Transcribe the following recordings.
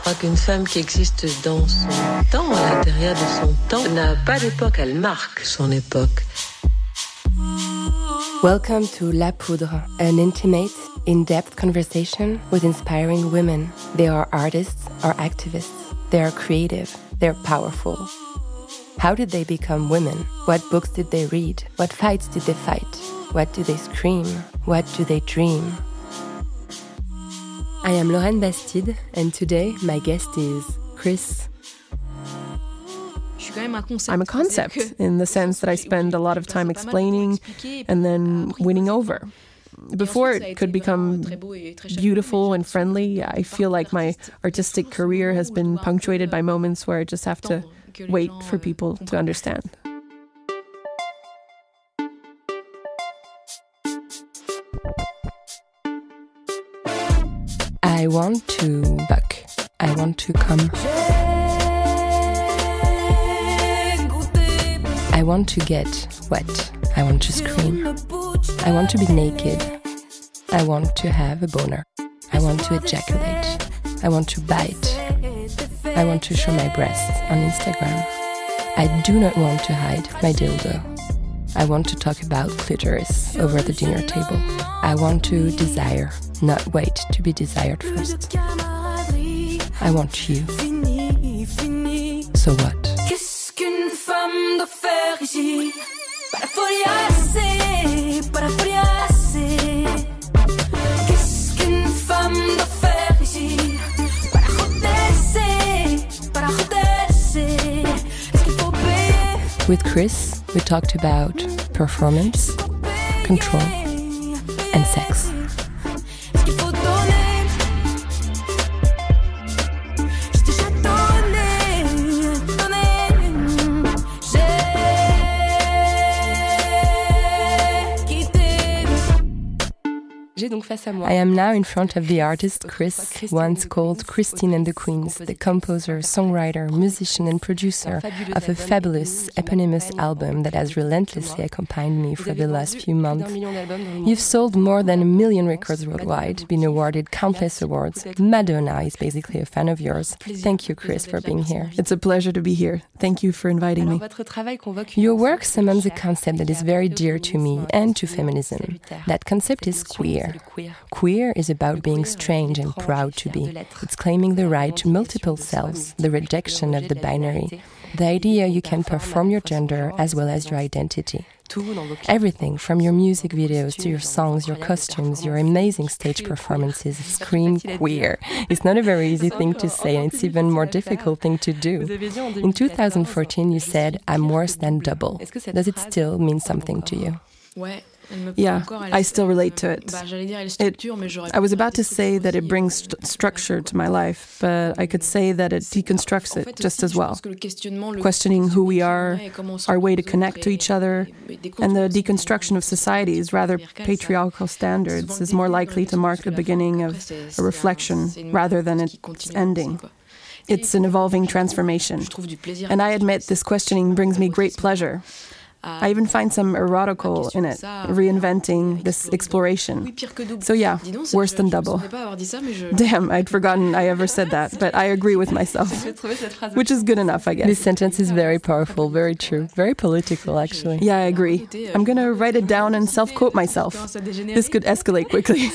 crois qu'une femme qui existe dans son temps, à l'intérieur de son temps, n'a pas d'époque, elle marque son époque. Welcome to La Poudre, an intimate, in depth conversation with inspiring women. They are artists or activists. They are creative. They're powerful. How did they become women? What books did they read? What fights did they fight? What do they scream? What do they dream? I am Lauren Bastide, and today my guest is Chris. I'm a concept in the sense that I spend a lot of time explaining and then winning over. Before it could become beautiful and friendly, I feel like my artistic career has been punctuated by moments where I just have to wait for people to understand. I want to buck. I want to come. I want to get wet. I want to scream. I want to be naked. I want to have a boner. I want to ejaculate. I want to bite. I want to show my breasts on Instagram. I do not want to hide my dildo. I want to talk about clitoris over the dinner table. I want to desire, not wait to be desired first. I want you. So what? Qu'est-ce qu'une femme doit faire ici Para foliarse, para foliarse Qu'est-ce qu'une femme doit faire ici Para joderse, para joderse Est-ce qu'il faut payer With Chris, we talked about performance, control, and sex. I am now in front of the artist Chris, once called Christine and the Queens, the composer, songwriter, musician, and producer of a fabulous eponymous album that has relentlessly accompanied me for the last few months. You've sold more than a million records worldwide, been awarded countless awards. Madonna is basically a fan of yours. Thank you, Chris, for being here. It's a pleasure to be here. Thank you for inviting me. Your work summons a concept that is very dear to me and to feminism. That concept is queer. Queer is about being strange and proud to be. It's claiming the right to multiple selves, the rejection of the binary, the idea you can perform your gender as well as your identity. Everything from your music videos to your songs, your costumes, your amazing stage performances scream queer. It's not a very easy thing to say, and it's even more difficult thing to do. In 2014, you said, I'm worse than double. Does it still mean something to you? Yeah, I still relate to it. It- I was about to say that it brings st- structure to my life, but I could say that it deconstructs it just as well. Questioning who we are, our way to connect to each other, and the deconstruction of society's rather patriarchal standards is more likely to mark the beginning of a reflection rather than its ending. It's an evolving transformation. And I admit this questioning brings me great pleasure. I even find some erotical in it, reinventing this exploration. So, yeah, worse than double. Damn, I'd forgotten I ever said that, but I agree with myself, which is good enough, I guess. This sentence is very powerful, very true, very political, actually. Yeah, I agree. I'm gonna write it down and self quote myself. This could escalate quickly.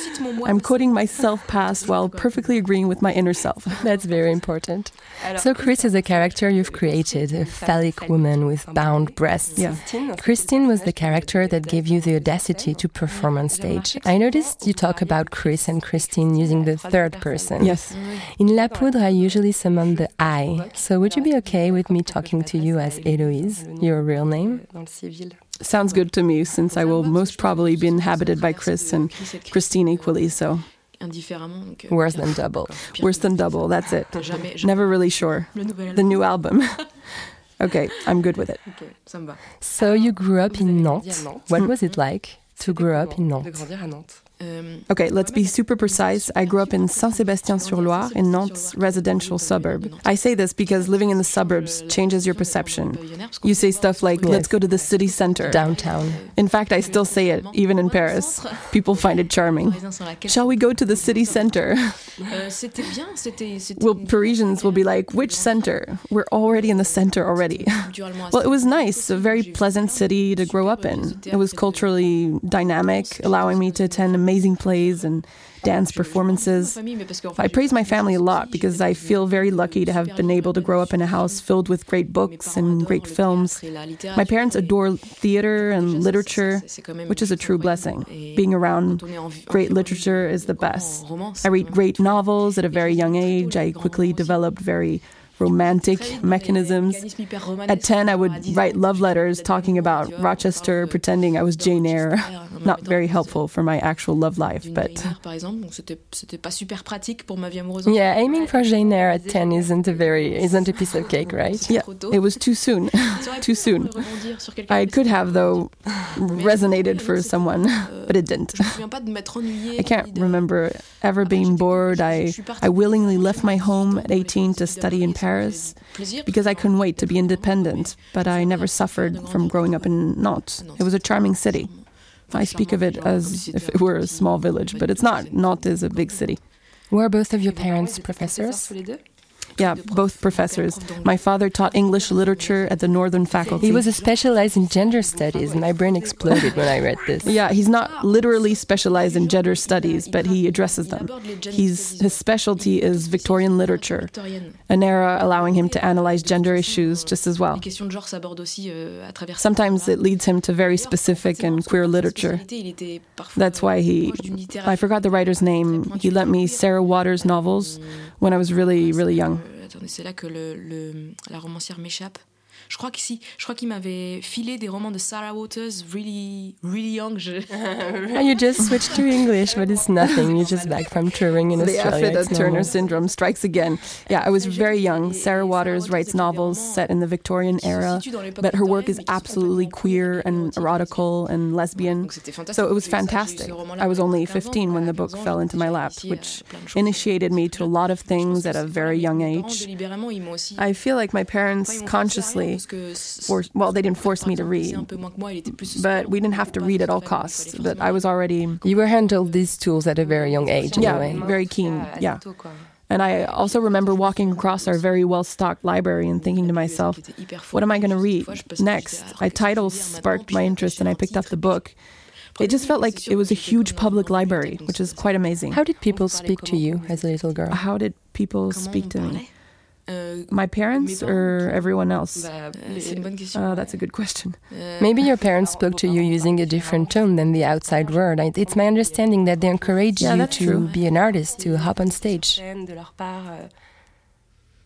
I'm quoting myself past while perfectly agreeing with my inner self. That's very important. So, Chris is a character you've created, a phallic woman with bound breasts. Yeah. Christine was the character that gave you the audacity to perform on stage. I noticed you talk about Chris and Christine using the third person. Yes. In La Poudre, I usually summon the I. So, would you be okay with me talking to you as Héloïse, your real name? Sounds good to me since I will most probably be inhabited by Chris and Christine equally, so Worse than double. Worse than double, that's it. Never really sure. The new album. okay, I'm good with it. So you grew up in Nantes. What was it like to grow up in Nantes? Um, okay, let's be super precise. I grew up in Saint-Sébastien-sur-Loire, in Nantes' residential suburb. I say this because living in the suburbs changes your perception. You say stuff like, let's go to the city center. Downtown. In fact, I still say it, even in Paris. People find it charming. Shall we go to the city center? well, Parisians will be like, which center? We're already in the center already. well, it was nice, a very pleasant city to grow up in. It was culturally dynamic, allowing me to attend amazing plays and dance performances. I praise my family a lot because I feel very lucky to have been able to grow up in a house filled with great books and great films. My parents adore theater and literature, which is a true blessing. Being around great literature is the best. I read great novels at a very young age. I quickly developed very romantic mechanisms. At 10, I would write love letters talking about Rochester, pretending I was Jane Eyre. Not very helpful for my actual love life, but. Yeah, aiming for Jane Eyre at 10 isn't a very isn't a piece of cake, right? Yeah, it was too soon. too soon. I could have, though, resonated for someone, but it didn't. I can't remember ever being bored. I, I willingly left my home at 18 to study in Paris Paris because I couldn't wait to be independent, but I never suffered from growing up in Nantes. It was a charming city. I speak of it as if it were a small village, but it's not. Nantes is a big city. Were both of your parents professors? Yeah, both professors. My father taught English literature at the Northern Faculty. He was specialized in gender studies, and my brain exploded when I read this. Yeah, he's not literally specialized in gender studies, but he addresses them. He's, his specialty is Victorian literature, an era allowing him to analyze gender issues just as well. Sometimes it leads him to very specific and queer literature. That's why he, I forgot the writer's name, he lent me Sarah Waters novels when I was really, really young. C'est là que le, la romancière m'échappe. Je crois qu'ici, je crois qu'il m'avait filé des romans de Sarah Waters, really, really young. Je... Ah, you just switched to English, but it's nothing. You're just back from touring in the Australia. The Turner normal. syndrome strikes again. Yeah, I was very young. Sarah Waters writes novels set in the Victorian era, but her work is absolutely queer and erotical and lesbian. So it was fantastic. I was only 15 when the book fell into my lap, which initiated me to a lot of things at a very young age. I feel like my parents consciously forced, well, they didn't force me to read, but we didn't have to read at all costs. But I was already. You were handled these tools at a very young age, yeah, very keen, yeah. And I also remember walking across our very well stocked library and thinking to myself, what am I going to read next? A title sparked my interest and I picked up the book. It just felt like it was a huge public library, which is quite amazing. How did people speak to you as a little girl? How did people speak to me? Uh, My parents or everyone else? Uh, that's a good question. Uh, Maybe your parents spoke to you using a different tone than the outside world. It's my understanding that they encouraged yeah, you to true. be an artist, to hop on stage.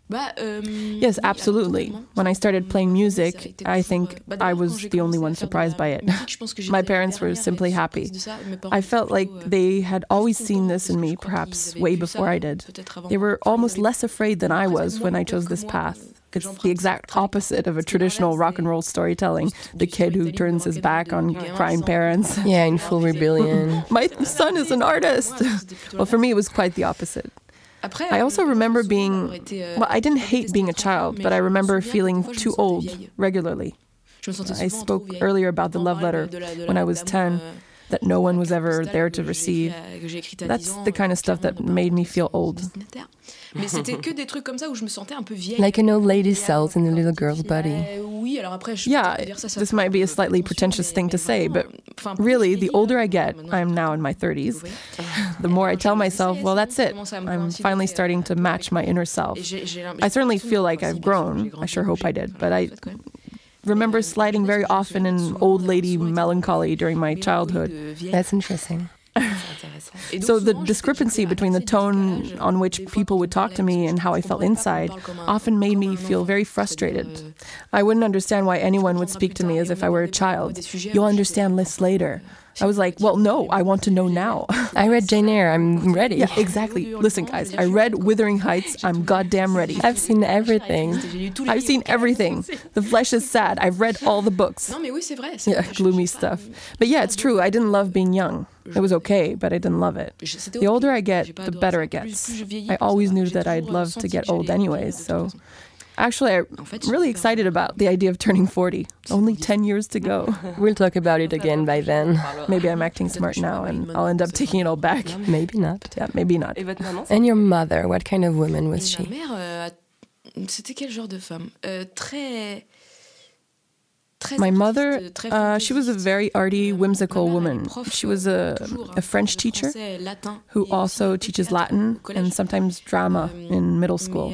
Yes, absolutely. When I started playing music, I think I was the only one surprised by it. My parents were simply happy. I felt like they had always seen this in me, perhaps way before I did. They were almost less afraid than I was when I chose this path. It's the exact opposite of a traditional rock and roll storytelling. The kid who turns his back on crying parents. Yeah, in full rebellion. My son is an artist. well, for me, it was quite the opposite. I also remember being, well, I didn't hate being a child, but I remember feeling too old regularly. I spoke earlier about the love letter when I was 10 that no one was ever there to receive. That's the kind of stuff that made me feel old. Like an old lady cells in a little girl's body. Yeah, this might be a slightly pretentious thing to say, but really, the older I get, I'm now in my 30s, the more I tell myself, well, that's it. I'm finally starting to match my inner self. I certainly feel like I've grown. I sure hope I did, but I remember sliding very often in old lady melancholy during my childhood. That's interesting. so the discrepancy between the tone on which people would talk to me and how I felt inside often made me feel very frustrated. I wouldn't understand why anyone would speak to me as if I were a child. You'll understand this later. I was like, well, no, I want to know now. I read Jane Eyre. I'm ready. Yeah, exactly. Listen, guys, I read Wuthering Heights. I'm goddamn ready. I've seen everything. I've seen everything. The flesh is sad. I've read all the books. Yeah, gloomy stuff. But yeah, it's true. I didn't love being young. It was okay, but I didn't love it. The older I get, the better it gets. I always knew that I'd love to get old anyways, so Actually, I'm really excited about the idea of turning 40. Only 10 years to go. We'll talk about it again by then. Maybe I'm acting smart now and I'll end up taking it all back. Maybe not. Yeah, maybe not. And your mother, what kind of woman was she? Euh, c'était quel genre de femme euh, Très my mother, uh, she was a very arty, whimsical woman. She was a, a French teacher who also teaches Latin and sometimes drama in middle school.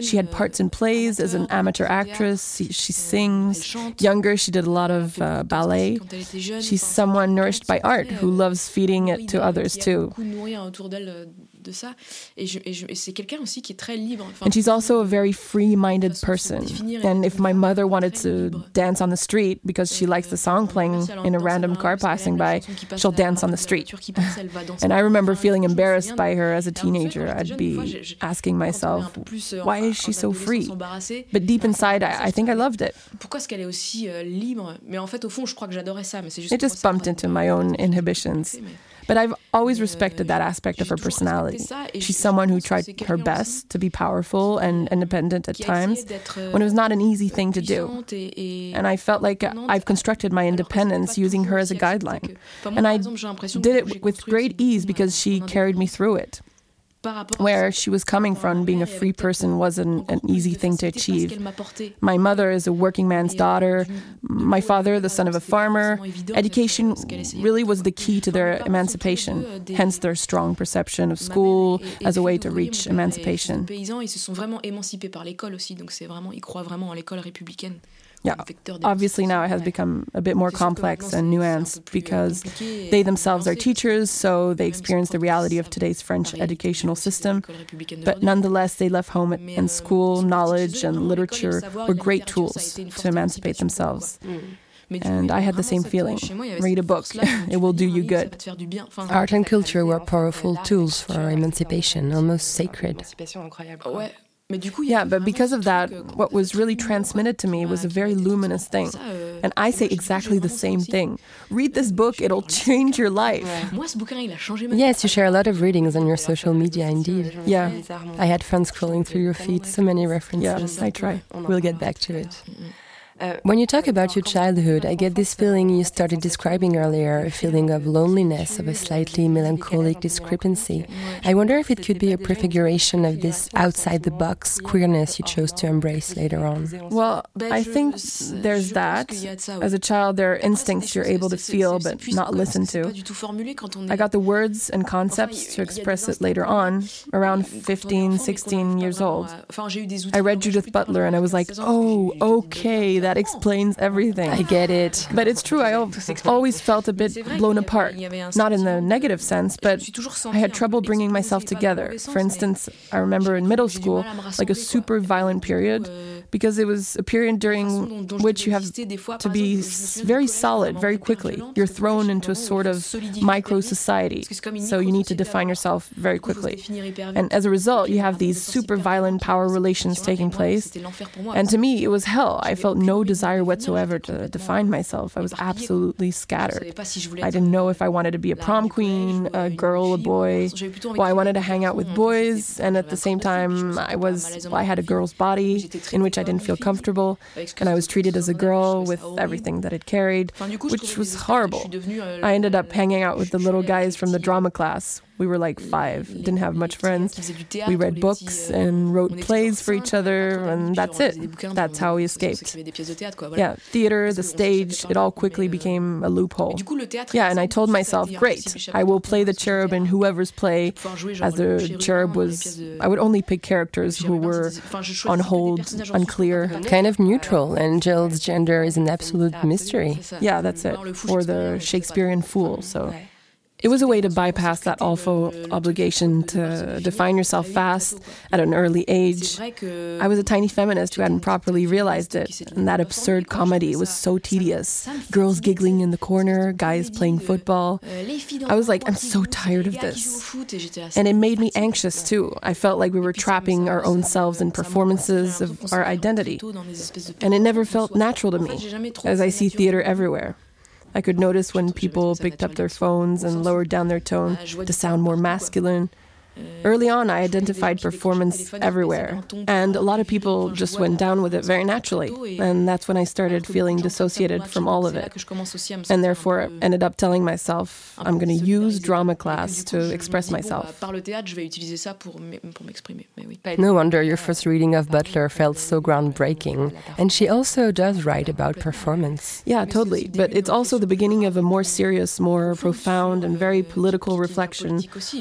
She had parts in plays as an amateur actress. She, she sings. Younger, she did a lot of uh, ballet. She's someone nourished by art who loves feeding it to others too de ça. Et, je, et, je, et c'est quelqu'un aussi qui est très libre. Enfin, and she's also a very free-minded person. And if my mother wanted to dance on the street because she likes the song playing in a random car passing by, she'll dance on the street. and I remember feeling embarrassed by her as a teenager. I'd be asking myself, euh, why is she so free? But deep inside, I, I think I loved it. Pourquoi est-ce qu'elle est aussi euh, libre Mais en fait, au fond, je crois que j'adorais ça. Mais c'est juste. It just bumped into my own inhibitions. But I've always respected that aspect of her personality. She's someone who tried her best to be powerful and independent at times when it was not an easy thing to do. And I felt like uh, I've constructed my independence using her as a guideline. And I did it with great ease because she carried me through it where she was coming from, being a free person wasn't an easy thing to achieve. My mother is a working man's daughter, my father, the son of a farmer. Education really was the key to their emancipation, hence their strong perception of school as a way to reach emancipation. Yeah, obviously now it has become a bit more complex and nuanced because they themselves are teachers, so they experience the reality of today's French educational system. But nonetheless, they left home and school, knowledge, and literature were great tools to emancipate themselves. Mm. And I had the same feeling. Read a book, it will do you good. Art and culture were powerful tools for emancipation, almost sacred. Yeah, but because of that, what was really transmitted to me was a very luminous thing. Euh, and I say exactly the same thing. Read this book, it'll change your life. Yes, you share a lot of readings on your social media, indeed. Yeah. I had fun scrolling through your feed, so many references. Yeah, I try. We'll get back to it. When you talk about your childhood, I get this feeling you started describing earlier a feeling of loneliness, of a slightly melancholic discrepancy. I wonder if it could be a prefiguration of this outside the box queerness you chose to embrace later on. Well, I think there's that. As a child, there are instincts you're able to feel but not listen to. I got the words and concepts to express it later on, around 15, 16 years old. I read Judith Butler and I was like, oh, okay that explains everything. I get it. But it's true, I always felt a bit blown apart. Not in the negative sense, but I had trouble bringing myself together. For instance, I remember in middle school, like a super violent period, because it was a period during which you have to be very solid very quickly. You're thrown into a sort of micro society, so you need to define yourself very quickly. And as a result, you have these super violent power relations taking place. And to me, it was hell. I felt no desire whatsoever to define myself. I was absolutely scattered. I didn't know if I wanted to be a prom queen, a girl, a boy. Well, I wanted to hang out with boys, and at the same time, I was well, I had a girl's body in which I didn't feel comfortable, and I was treated as a girl with everything that it carried, which was horrible. I ended up hanging out with the little guys from the drama class, we were like five, didn't have much friends. We read books and wrote plays for each other, and that's it. That's how we escaped. Yeah, theater, the stage, it all quickly became a loophole. Yeah, and I told myself, great, I will play the cherub in whoever's play. As the cherub was, I would only pick characters who were on hold, unclear. Kind of neutral. Angel's gender is an absolute mystery. Yeah, that's it. Or the Shakespearean fool, so. It was a way to bypass that awful obligation to define yourself fast at an early age. I was a tiny feminist who hadn't properly realized it, and that absurd comedy was so tedious. Girls giggling in the corner, guys playing football. I was like, I'm so tired of this. And it made me anxious too. I felt like we were trapping our own selves in performances of our identity. And it never felt natural to me, as I see theater everywhere. I could notice when people picked up their phones and lowered down their tone to sound more masculine. Early on, I identified performance everywhere, and a lot of people just went down with it very naturally. And that's when I started feeling dissociated from all of it. And therefore, ended up telling myself, I'm going to use drama class to express myself. No wonder your first reading of Butler felt so groundbreaking. And she also does write about performance. Yeah, totally. But it's also the beginning of a more serious, more profound, and very political reflection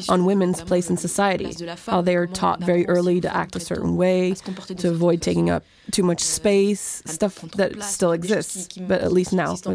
on women's place in society society, how they are taught very early to act a certain way, to avoid taking up too much space, stuff that still exists, but at least now it's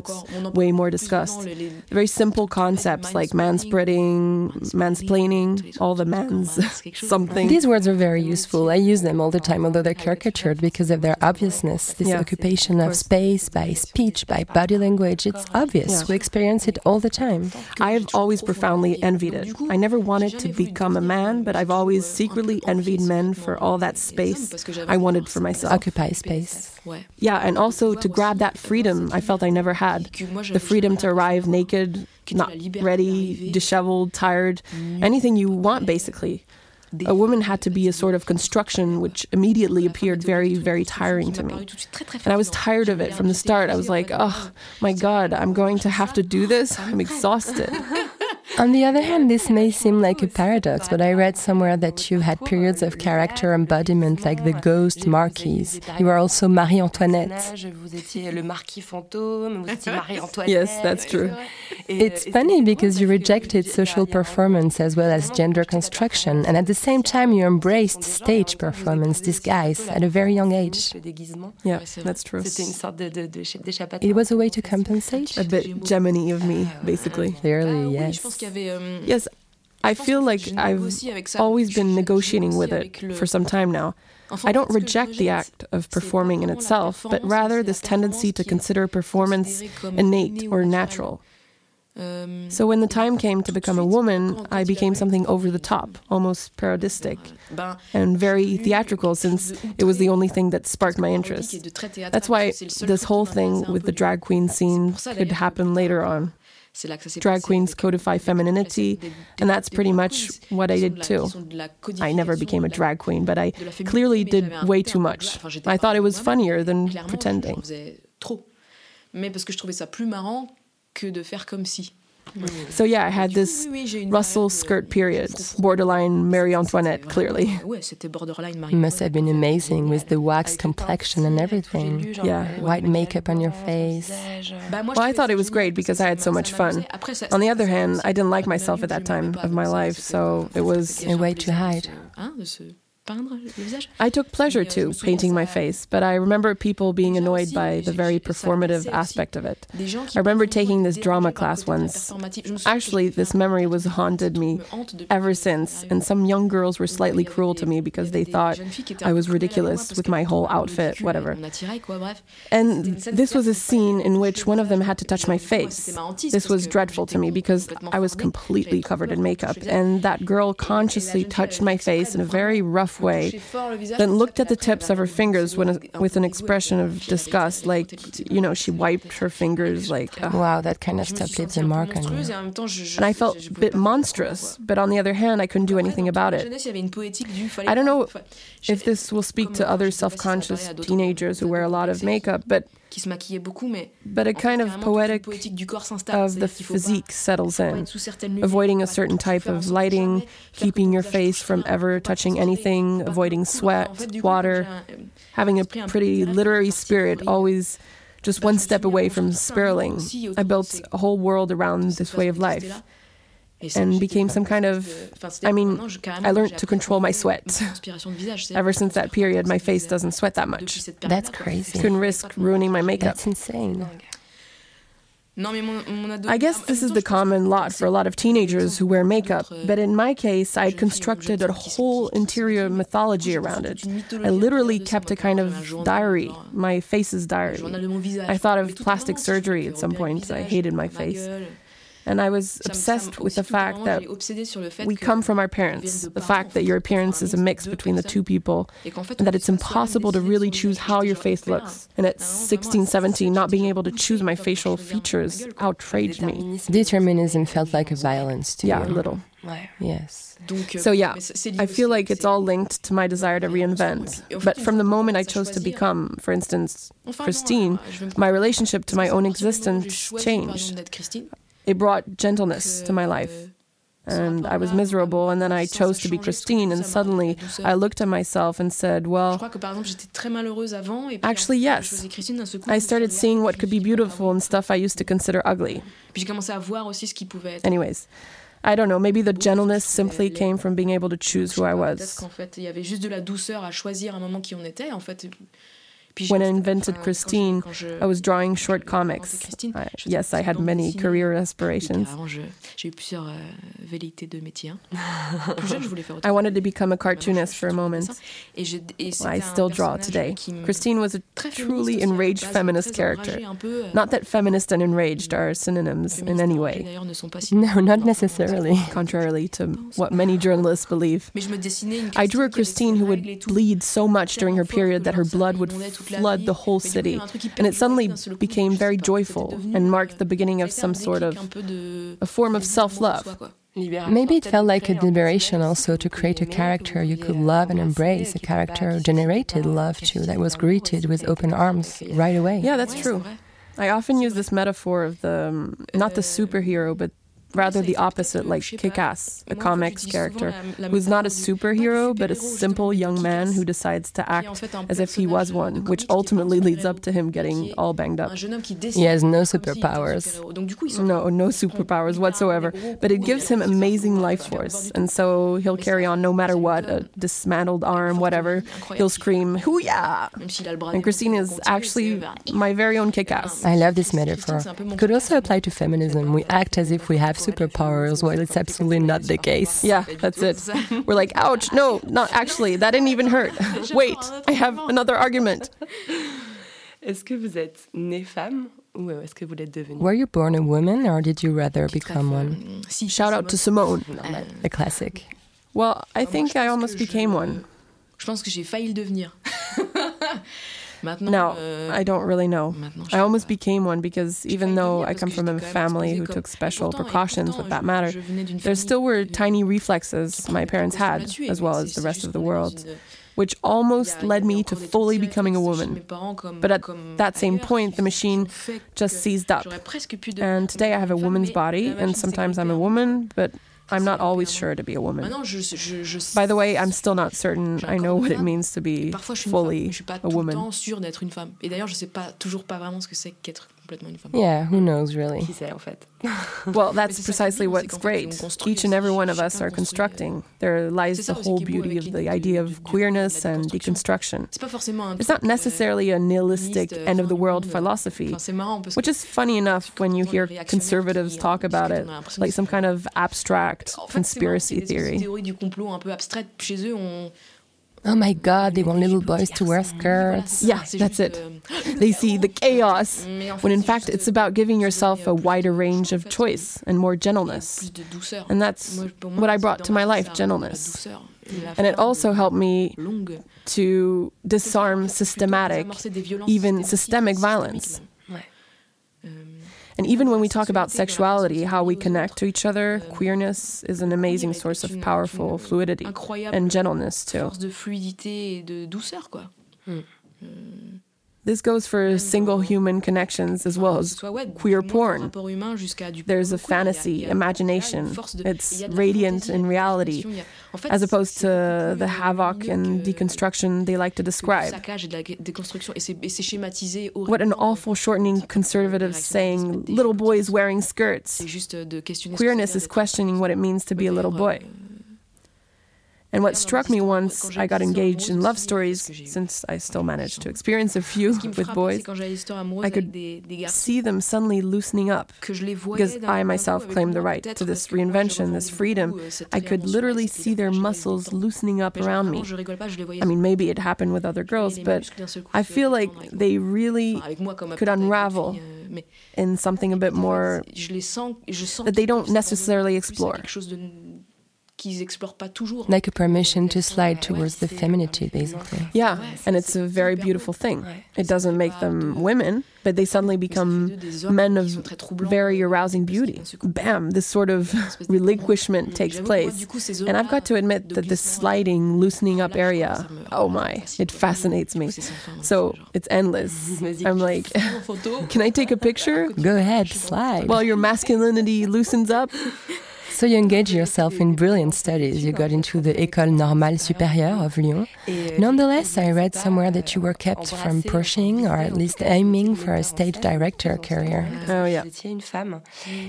way more discussed. Very simple concepts like manspreading, mansplaining, all the mans something. These words are very useful. I use them all the time, although they're caricatured because of their obviousness. This yeah. occupation of space by speech, by body language, it's obvious. Yeah. We experience it all the time. I've always profoundly envied it. I never wanted to become a man, but I've always secretly envied men for all that space I wanted for myself. Occupy space. Yeah, and also to grab that freedom I felt I never had. The freedom to arrive naked, not ready, disheveled, tired, anything you want, basically. A woman had to be a sort of construction which immediately appeared very, very tiring to me. And I was tired of it from the start. I was like, oh, oh my God, I'm going to have to do this. I'm exhausted. On the other hand, this may seem like a paradox, but I read somewhere that you had periods of character embodiment like the ghost Marquise. You were also Marie Antoinette. yes, that's true. It's funny because you rejected social performance as well as gender construction, and at the same time, you embraced stage performance disguise at a very young age. Yeah, that's true. It was a way to compensate? A bit Gemini of me, basically. Clearly, yes. Euh, yes, I feel like I've always been negotiating with it for some time now. I don't reject the act of performing in itself, but rather this tendency to consider performance innate or natural. Euh, so when the time came to become a woman, I became something over the top, almost parodistic, and very theatrical since it was the only thing that sparked my interest. That's why this whole thing with the drag queen scene could happen later on. Drag queens codify femininity, and that's pretty much what I did too. I never became a drag queen, but I clearly did way too much. I thought it was funnier than pretending. Mais parce que je trouvais ça plus marrant que de faire comme si. So yeah, I had this Russell skirt period, borderline Marie Antoinette, clearly. It must have been amazing with the waxed complexion and everything. Yeah. White makeup on your face. Well, I thought it was great because I had so much fun. On the other hand, I didn't like myself at that time of my life, so it was a way to hide. I took pleasure too painting my face, but I remember people being annoyed by the very performative aspect of it. I remember taking this drama class once. Actually, this memory was haunted me ever since, and some young girls were slightly cruel to me because they thought I was ridiculous with my whole outfit, whatever. And this was a scene in which one of them had to touch my face. This was dreadful to me because I was completely covered in makeup, and that girl consciously touched my face in a very rough rough way, then looked at the tips of her fingers when, with an expression of disgust, like, you know, she wiped her fingers, like. Wow, that kind of stuff leaves a mark on you. And I felt a bit monstrous, but on the other hand, I couldn't do anything about it. I don't know if this will speak to other self conscious teenagers who wear a lot of makeup, but qui se maquillait beaucoup, mais but a kind of poetic of the physique settles in, avoiding a certain type of lighting, keeping your face from ever touching anything, avoiding sweat, water, having a pretty literary spirit, always just one step away from spiraling. I built a whole world around this way of life and became some kind of. I mean, I learned to control my sweat. Ever since that period, my face doesn't sweat that much. That's crazy. Couldn't risk ruining my makeup. That's insane. I guess this is the common lot for a lot of teenagers who wear makeup, but in my case, I constructed a whole interior mythology around it. I literally kept a kind of diary, my face's diary. I thought of plastic surgery at some point. I hated my face. And I was obsessed with the fact that we come from our parents, the fact that your appearance is a mix between the two people, and that it's impossible to really choose how your face looks. And at 16, 17, not being able to choose my facial features outraged me. Determinism felt like a violence to yeah, you. Yeah, a little. Yes. So, yeah, I feel like it's all linked to my desire to reinvent. But from the moment I chose to become, for instance, Christine, my relationship to my own existence changed it brought gentleness to my life. And I was miserable, and then I chose to be Christine, and suddenly I looked at myself and said, Well, actually, yes. I started seeing what could be beautiful and stuff I used to consider ugly. Anyways, I don't know, maybe the gentleness simply came from being able to choose who I was. When I invented Christine, I was drawing short comics. I, yes, I had many career aspirations. I wanted to become a cartoonist for a moment. I still draw today. Christine was a truly enraged feminist character. Not that feminist and enraged are synonyms in any way. No, not necessarily. Contrarily to what many journalists believe. I drew a Christine who would bleed so much during her period that her blood would flood the whole city. And it suddenly became very joyful and marked the beginning of some sort of a form of self love. Maybe it felt like a liberation also to create a character you could love and embrace, a character who generated love too, that was greeted with open arms right away. Yeah, that's true. I often use this metaphor of the, um, not the superhero, but rather the opposite, like Kick Ass, a comics character, who's not a superhero, but a simple young man who decides to act as if he was one, which ultimately leads up to him getting all banged up. He has no superpowers. No, no superpowers whatsoever, but it gives him amazing life force, and so he'll carry on no matter what, a dismantled arm, whatever, he'll scream, Hoo-yah! And Christine is actually my very own Kick Ass. I love this metaphor. It could also apply to feminism. We act as if we have superpowers while it's absolutely not the case. Yeah, that's it. We're like, ouch, no, not actually, that didn't even hurt. Wait, I have another argument. Est-ce que vous êtes née femme ou est-ce que vous l'êtes devenue? Were you born a woman or did you rather become one? Shout out to Simone. A classic. Well, I ah, think I almost became one. Je pense que j'ai failli le devenir. No, euh, I don't really know. I almost became one because even though I come from a family who took special precautions with that matter, there still were tiny reflexes my parents had, as well as the rest of the world, which almost led me to fully becoming a woman. But at that same point, the machine just seized up. And today I have a woman's body, and sometimes I'm a woman, but I'm not always sure to be a woman. By the way, I'm still not certain I know what it means to be fully a woman. Et d'ailleurs, je sais pas toujours pas vraiment ce que c'est qu'être complètement une femme. Yeah, who knows really? Qui sait en fait? well, that's precisely what's great. Each and every one of us are constructing. There lies the whole beauty of the idea of queerness and deconstruction. It's not necessarily a nihilistic end of the world philosophy, which is funny enough when you hear conservatives talk about it, like some kind of abstract conspiracy theory. Oh my god, they want little boys to wear skirts. Yeah, that's it. They see the chaos, when in fact it's about giving yourself a wider range of choice and more gentleness. And that's what I brought to my life gentleness. And it also helped me to disarm systematic, even systemic violence. And even when we talk about sexuality, how we connect to each other, queerness is an amazing source of powerful fluidity and gentleness too. This goes for single human connections as well as queer porn. There's a fantasy, imagination. It's radiant in reality, as opposed to the havoc and deconstruction they like to describe. What an awful shortening conservative saying, little boys wearing skirts. Queerness is questioning what it means to be a little boy. And what struck me once I got engaged in love stories, since I still managed to experience a few with boys, I could see them suddenly loosening up because I myself claimed the right to this reinvention, this freedom. I could literally see their muscles loosening up around me. I mean, maybe it happened with other girls, but I feel like they really could unravel in something a bit more that they don't necessarily explore Like a permission to slide towards the femininity, basically. Yeah, and it's a very beautiful thing. It doesn't make them women, but they suddenly become men of very arousing beauty. Bam, this sort of relinquishment takes place. And I've got to admit that this sliding, loosening up area, oh my, it fascinates me. So it's endless. I'm like, can I take a picture? Go ahead, slide. While your masculinity loosens up? So you engaged yourself in brilliant studies. You got into the École Normale Supérieure of Lyon. Nonetheless, I read somewhere that you were kept from pushing or at least aiming for a stage director career. Oh, yeah.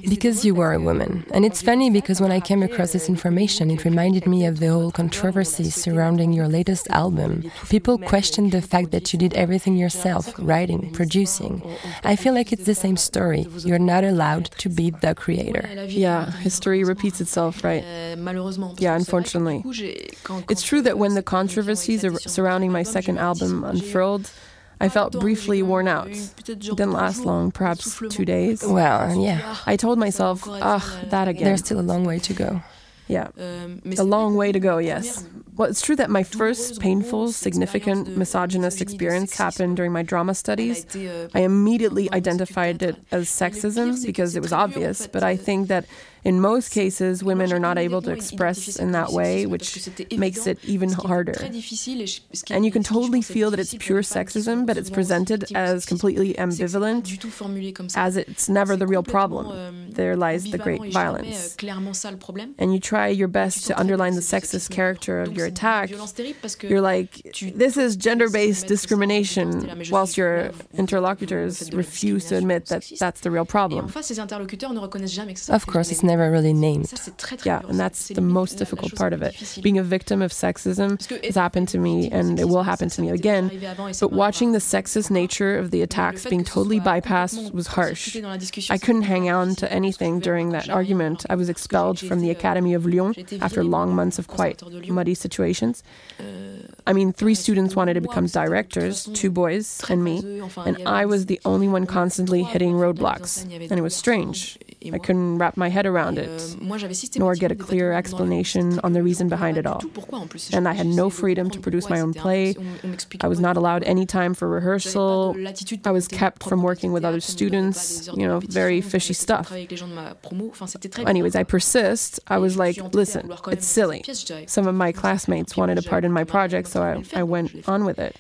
Because you were a woman. And it's funny because when I came across this information, it reminded me of the whole controversy surrounding your latest album. People questioned the fact that you did everything yourself, writing, producing. I feel like it's the same story. You're not allowed to be the creator. Yeah, history repeats repeats itself, right? Euh, yeah, unfortunately. It's true that when the controversies surrounding my second album unfurled, I felt briefly worn out. It didn't last long, perhaps two days. Well, yeah. I told myself, ugh, that again. There's still a long way to go. Yeah. A long way to go, yes. Well, it's true that my first painful, significant misogynist experience happened during my drama studies. I immediately identified it as sexism because it was obvious, but I think that in most cases, women are not able to express in that way, which makes it even harder. And you can totally feel that it's pure sexism, but it's presented as completely ambivalent, as it's never the real problem. There lies the great violence. And you try your best to underline the sexist character of your attack. You're like, this is gender based discrimination, whilst your interlocutors refuse to admit that that's the real problem. Of course, it's never never really named. Yeah, and that's the most difficult part of it. Being a victim of sexism has happened to me and it will happen to me again. But watching the sexist nature of the attacks being totally bypassed was harsh. I couldn't hang on to anything during that argument. I was expelled from the Academy of Lyon after long months of quite muddy situations. I mean, three students wanted to become directors, two boys and me, and I was the only one constantly hitting roadblocks. And it was strange. I couldn't wrap my head around it, nor get a clear explanation on the reason behind it all. And I had no freedom to produce my own play. I was not allowed any time for rehearsal. I was kept from working with other students, you know, very fishy stuff. Anyways, I persist. I was like, listen, it's silly. Some of my classmates wanted a part in my project, so I, I went on with it.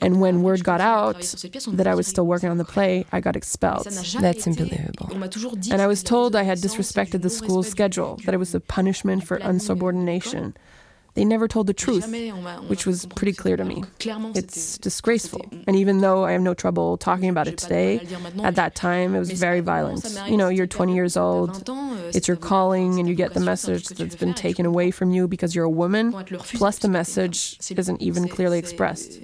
And when word got out that I was still working on the play, I got expelled. That's unbelievable. And I was told I had disrespected the school's schedule, that it was a punishment for unsubordination. They never told the truth, which was pretty clear to me. It's disgraceful. And even though I have no trouble talking about it today, at that time it was very violent. You know, you're 20 years old, it's your calling, and you get the message that's been taken away from you because you're a woman, plus the message isn't even clearly expressed.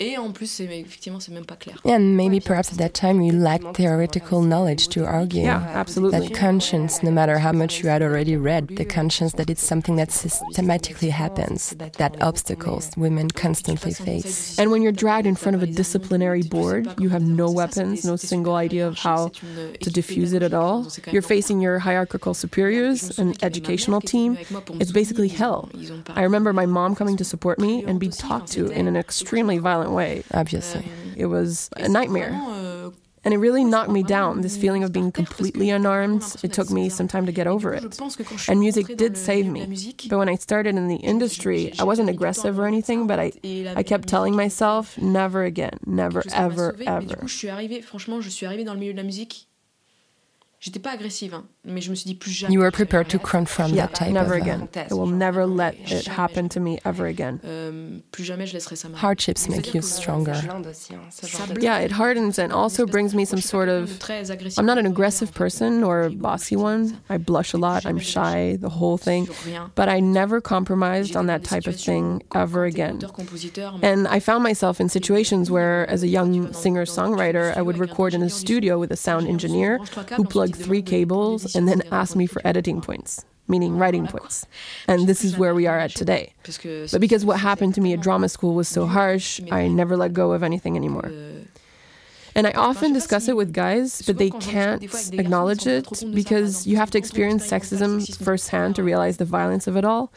Et en plus, effectivement, c'est même pas clair. And maybe perhaps at that time you lacked theoretical knowledge to argue. Yeah, absolutely. That conscience, no matter how much you had already read, the conscience that it's something that systematically happens, that obstacles women constantly face. And when you're dragged in front of a disciplinary board, you have no weapons, no single idea of how to diffuse it at all. You're facing your hierarchical superiors, an educational team. It's basically hell. I remember my mom coming to support me and be talked to in an extremely violent violent way, obviously. It was a nightmare. And it really knocked me down, this feeling of being completely unarmed. It took me some time to get over it. And music did save me. But when I started in the industry, I wasn't aggressive or anything, but I, I kept telling myself, never again, never, ever, ever. J'étais pas agressive, hein, mais je me suis dit plus jamais. You were prepared to confront yeah, that type never of again. I will never let it happen to me ever again. Euh, plus jamais je laisserai ça. Hardships make you stronger. Yeah, it hardens and also brings me some sort of. I'm not an aggressive person or a bossy one. I blush a lot. I'm shy. The whole thing. But I never compromised on that type of thing ever again. And I found myself in situations where, as a young singer songwriter, I would record in a studio with a sound engineer who plugged three cables and then asked me for editing points meaning writing points. And this is where we are at today. But because what happened to me at drama school was so harsh, I never let go of anything anymore. And I often discuss it with guys, but they can't acknowledge it because you have to experience sexism firsthand to realize the violence of it all.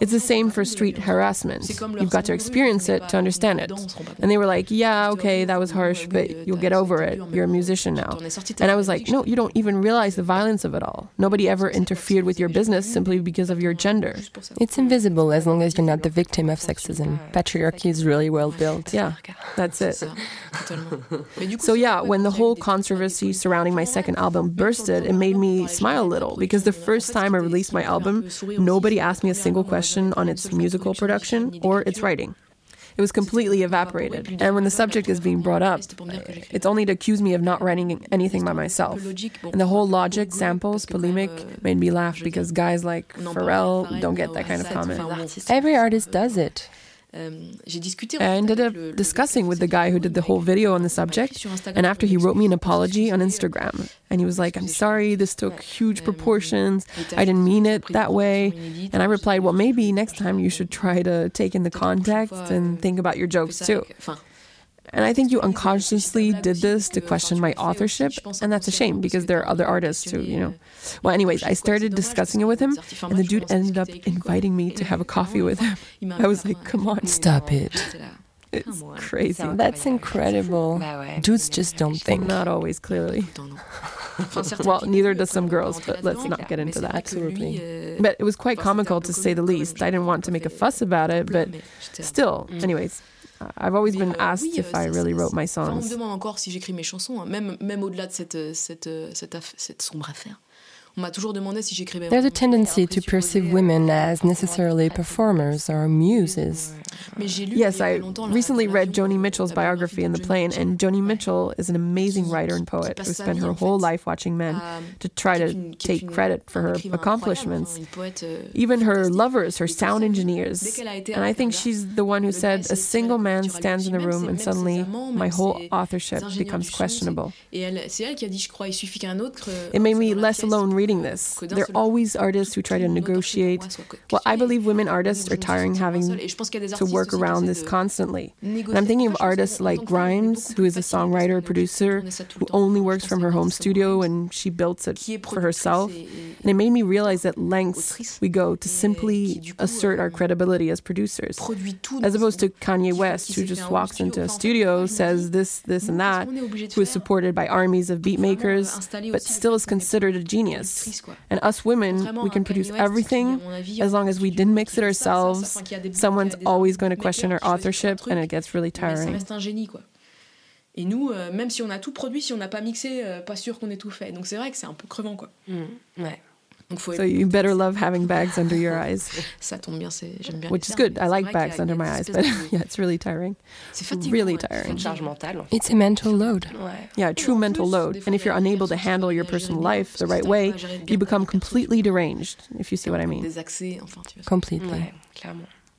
It's the same for street harassment. You've got to experience it to understand it. And they were like, yeah, okay, that was harsh, but you'll get over it. You're a musician now. And I was like, no, you don't even realize the violence of it all. Nobody ever interfered with your business simply because of your gender. It's invisible as long as you're not the victim of sexism. Patriarchy is really well built. Yeah, that's it. So, yeah, when the whole controversy surrounding my second album bursted, it made me smile a little because the first time I released my album, nobody asked me a single question on its musical production or its writing. It was completely evaporated. And when the subject is being brought up, it's only to accuse me of not writing anything by myself. And the whole logic, samples, polemic made me laugh because guys like Pharrell don't get that kind of comment. Every artist does it. Um, I ended up discussing with the guy who did the whole video on the subject, and after he wrote me an apology on Instagram, and he was like, I'm sorry, this took huge proportions, I didn't mean it that way. And I replied, Well, maybe next time you should try to take in the context and think about your jokes too. And I think you unconsciously did this to question my authorship, and that's a shame because there are other artists who, you know. Well, anyways, I started discussing it with him, and the dude ended up inviting me to have a coffee with him. I was like, come on. Stop it. It's crazy. That's incredible. Dudes just don't think. Not always, clearly. well, neither does some girls, but let's not get into that. Absolutely. But it was quite comical to say the least. I didn't want to make a fuss about it, but still, anyways. I've always been asked oui, if I really wrote my songs. on me demande encore si j'écris mes chansons, même, même au-delà de cette, cette, cette, cette sombre affaire. There's a tendency to perceive women as necessarily performers or muses. Yes, I recently read Joni Mitchell's biography in the plane, and Joni Mitchell is an amazing writer and poet who spent her whole life watching men to try to take credit for her accomplishments. Even her lovers, her sound engineers. And I think she's the one who said, A single man stands in the room, and suddenly my whole authorship becomes questionable. It made me less alone reading this. There are always artists who try to negotiate. Well, I believe women artists are tiring having to work around this constantly. And I'm thinking of artists like Grimes, who is a songwriter, producer, who only works from her home studio and she built it for herself. And it made me realize that lengths we go to simply assert our credibility as producers, as opposed to Kanye West, who just walks into a studio, says this, this, and that, who is supported by armies of beat makers, but still is considered a genius. And us women, we can produce everything as long as we didn't mix it ourselves. Someone's always going to question our authorship and it gets really tiring. Et nous, euh, même si on a tout produit, si on n'a pas mixé, euh, pas sûr qu'on ait tout fait. Donc c'est vrai que c'est un peu crevant, quoi. Mmh, ouais. So you better love having bags under your eyes. Ça tombe bien, j'aime bien. Which is good. I like bags under my eyes, but yeah, it's really tiring. C'est really tiring. It's a mental load. Yeah, a true mental load. And if you're unable to handle your personal life the right way, you become completely deranged, if you see what I mean. Completely.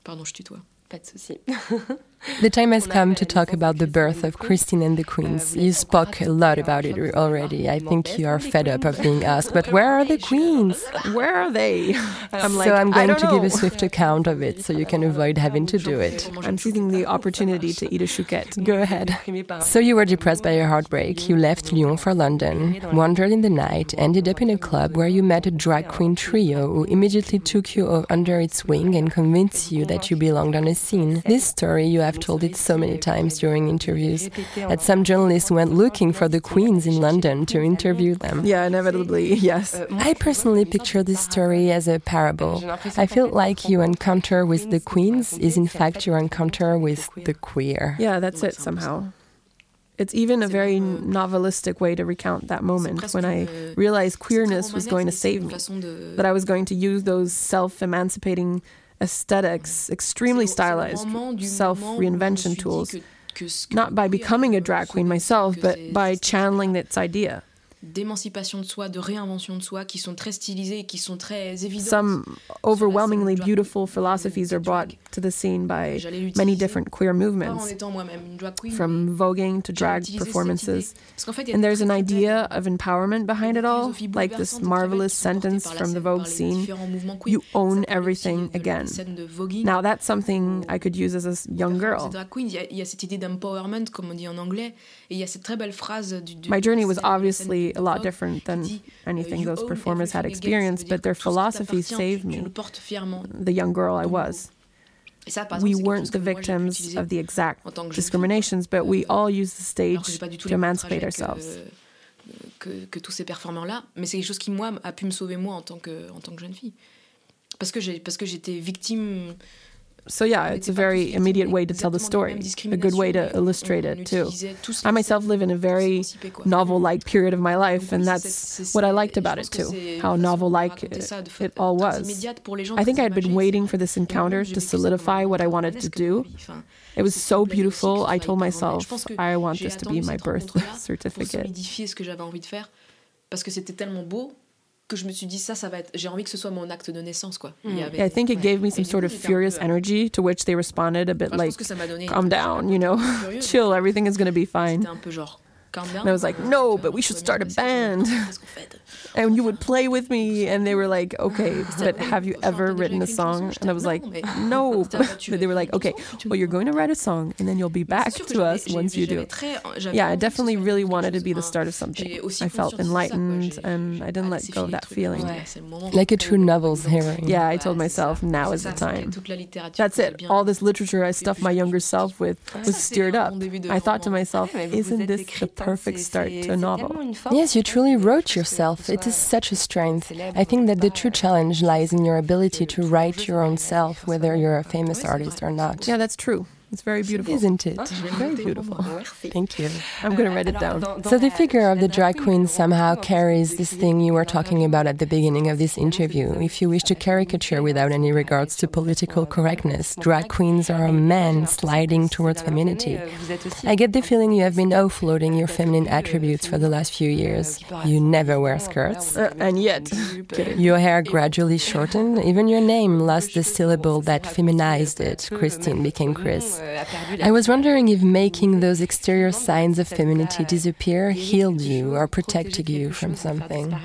Pardon, je tutoie. Pas de souci. The time has come to talk about the birth of Christine and the Queens. You spoke a lot about it already. I think you are fed up of being asked, but where are the Queens? Where are they? I'm like, so I'm going to give a swift account of it so you can avoid having to do it. I'm seizing the opportunity to eat a chouquette. Go ahead. So you were depressed by your heartbreak. You left Lyon for London, wandered in the night, ended up in a club where you met a drag queen trio who immediately took you under its wing and convinced you that you belonged on a scene. This story you have I've told it so many times during interviews that some journalists went looking for the queens in London to interview them. Yeah, inevitably, yes. I personally picture this story as a parable. I feel like your encounter with the queens is in fact your encounter with the queer. Yeah, that's it somehow. it's even a very novelistic way to recount that moment when I realized queerness was going to save me, that I was going to use those self emancipating aesthetics, extremely stylized self reinvention tools, not by becoming a drag queen myself, but by channeling its idea. D'émancipation de soi, de réinvention de soi, qui sont très stylisées qui sont très évidentes. Some overwhelmingly beautiful philosophies are brought to the scene by many different queer movements, from voguing to drag performances. And there's an idea of empowerment behind it all, like this marvelous sentence from the Vogue scene You own everything again. Now, that's something I could use as a young girl. My journey was obviously a lot different than euh, anything those performers had experienced, but their philosophy saved me, the young girl I was. We weren't the victims of the exact discriminations, but we euh, all used the stage to emancipate ourselves. Euh, que, que tous ces performeurs-là, mais c'est quelque chose qui, moi, a pu me sauver, moi, en tant que, en tant que jeune fille. Parce que j'étais victime so yeah, it's a very immediate way to tell the story, a good way to illustrate it too. I myself live in a very novel-like period of my life, and that's what I liked about it too, how novel-like it, it all was. I think I had been waiting for this encounter to solidify what I wanted to do. It was so beautiful. I told myself, I want this to be my birth certificate. Parce que c'était tellement beau que je me suis dit ça ça va être j'ai envie que ce soit mon acte de naissance quoi. Mm. Avait, yeah, I think it gave me some sort of furious energy to which they responded a bit like calm down, you know? Chill, everything is going to be fine. un peu genre and I was like, no, but we should start a band. and you would play with me. And they were like, okay, but have you ever written a song? And I was like, no. But they were like, okay, well, you're going to write a song and then you'll be back to us once you do. Yeah, I definitely really wanted to be the start of something. I felt enlightened and I didn't let go of that feeling. Like a true novel's heroine. Yeah, I told myself, now is the time. That's it. All this literature I stuffed my younger self with was stirred up. I thought to myself, isn't this the perfect start to a novel. Yes, you truly wrote yourself. It is such a strength. I think that the true challenge lies in your ability to write your own self, whether you're a famous artist or not. Yeah, that's true. It's very beautiful. Isn't it? Very beautiful. Thank you. I'm going to write it down. So the figure of the drag queen somehow carries this thing you were talking about at the beginning of this interview. If you wish to caricature without any regards to political correctness, drag queens are men sliding towards femininity. I get the feeling you have been offloading your feminine attributes for the last few years. You never wear skirts. Uh, and yet, your hair gradually shortened. Even your name lost the syllable that feminized it. Christine became Chris. I was wondering if making those exterior signs of femininity disappear healed you or protected you from something.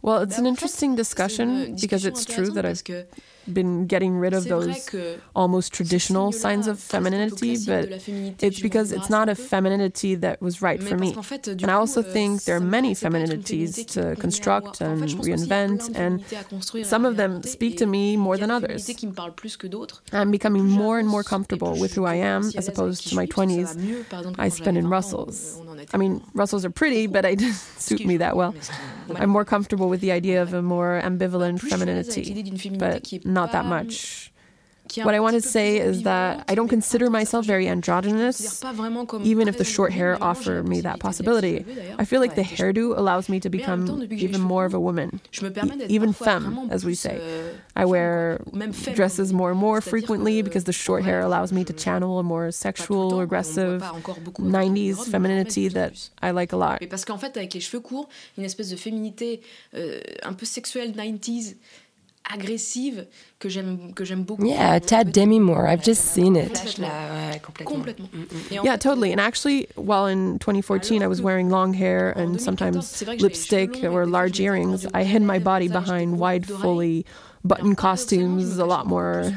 Well, it's an interesting discussion because it's true that I've been getting rid of those almost traditional signs of femininity, but it's because it's not a femininity that was right for me. And I also think there are many femininities to construct and reinvent, and some of them speak to me more than others. I'm becoming more and more comfortable with who I am as opposed to my 20s I spent in Russells. I mean, Russells are pretty, but I didn't suit me that well. I'm more comfortable with the idea of a more ambivalent femininity, but not that much. What I want to say is that I don't consider myself very androgynous, even if the short hair offer me that possibility. I feel like the hairdo allows me to become even more of a woman, even femme, as we say. I wear dresses more and more frequently because the short hair allows me to channel a more sexual, aggressive 90s femininity that I like a lot. Parce qu'en fait, avec les cheveux courts, une espèce de féminité euh, un peu sexuelle 90s agressive que j'aime que j'aime beaucoup. Yeah, Tad Demi Moore. I've just seen it. complètement. Yeah, totally. And actually, while in 2014 I was wearing long hair and sometimes lipstick or large earrings, I hid my body behind wide, fully button costumes, a lot more.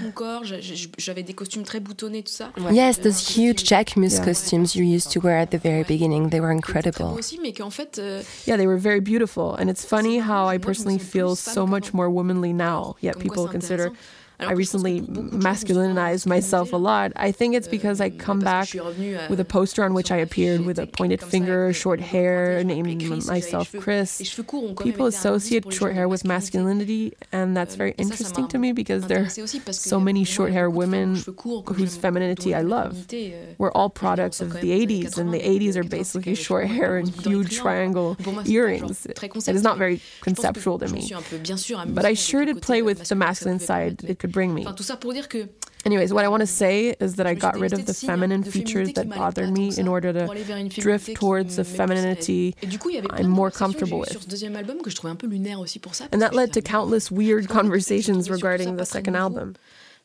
Yes, those huge Jacquemus yeah. costumes you used to wear at the very beginning, they were incredible. Euh, yeah, they were very beautiful. And it's funny how I personally feel so much more womanly now, yet people consider I recently masculinized myself a lot. I think it's because I come back with a poster on which I appeared with a pointed finger, short hair, named myself Chris. People associate short hair with masculinity, and that's very interesting to me because there are so many short hair women whose femininity I love. We're all products of the 80s, and the 80s are basically short hair and huge triangle earrings. It is not very conceptual to me. But I sure did play with the masculine side it could bring me. Anyways, what I want to say is that I got rid of the feminine features that bothered me in order to drift towards the femininity I'm more comfortable with. And that led to countless weird conversations regarding the second album.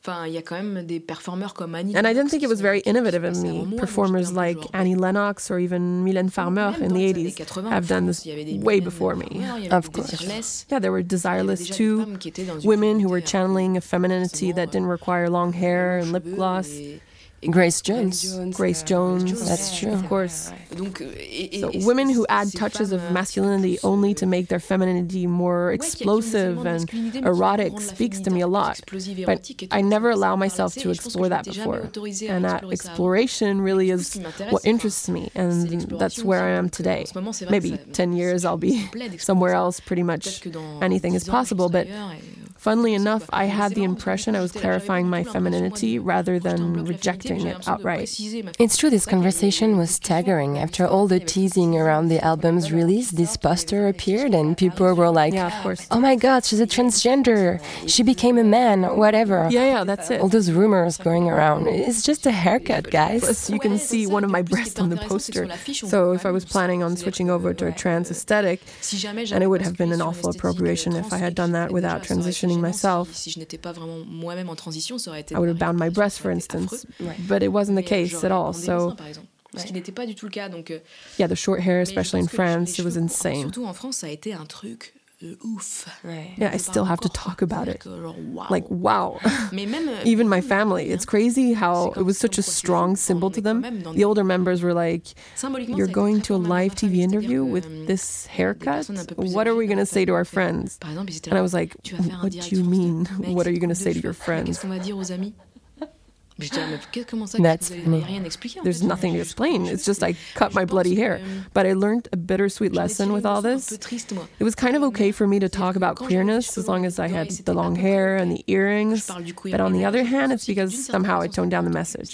Enfin, il y a quand même des performeurs comme Annie. And I didn't think it was very innovative of me. Performers like Annie Lennox or even Mylène Farmer in the 80s have done this way before me. Of course. Yeah, there were Desireless too, women who were channeling a femininity that didn't require long hair and lip gloss. Grace Jones. Grace Jones. That's true. Of course. So women who add touches of masculinity only to make their femininity more explosive and erotic speaks to me a lot. But I never allow myself to explore that before. And that exploration really is what interests me. And that's where I am today. Maybe 10 years I'll be somewhere else, pretty much anything is possible. But Funnily enough, I had the impression I was clarifying my femininity rather than rejecting it outright. It's true, this conversation was staggering. After all the teasing around the album's release, this poster appeared, and people were like, yeah, of course. Oh my god, she's a transgender. She became a man, whatever. Yeah, yeah, that's it. All those rumors going around. It's just a haircut, guys. Plus, you can see one of my breasts on the poster. So if I was planning on switching over to a trans aesthetic, and it would have been an awful appropriation if I had done that without transitioning transitioning myself. I would have bound my breast, for instance. But it wasn't the case at all. So. Euh, yeah, the short hair, especially in France, it was insane. Yeah, I still have to talk about it. Like, wow. Euh, Even my family, it's crazy how it was such a strong symbol to them. The older members were like, You're going to a live TV interview with this haircut? What are we going to say to our friends? And I was like, What do you mean? What are you going to say to your friends? That's funny. There's nothing to explain. It's just I cut my bloody hair. But I learned a bittersweet lesson with all this. It was kind of okay for me to talk about queerness as long as I had the long hair and the earrings. But on the other hand, it's because somehow I toned down the message.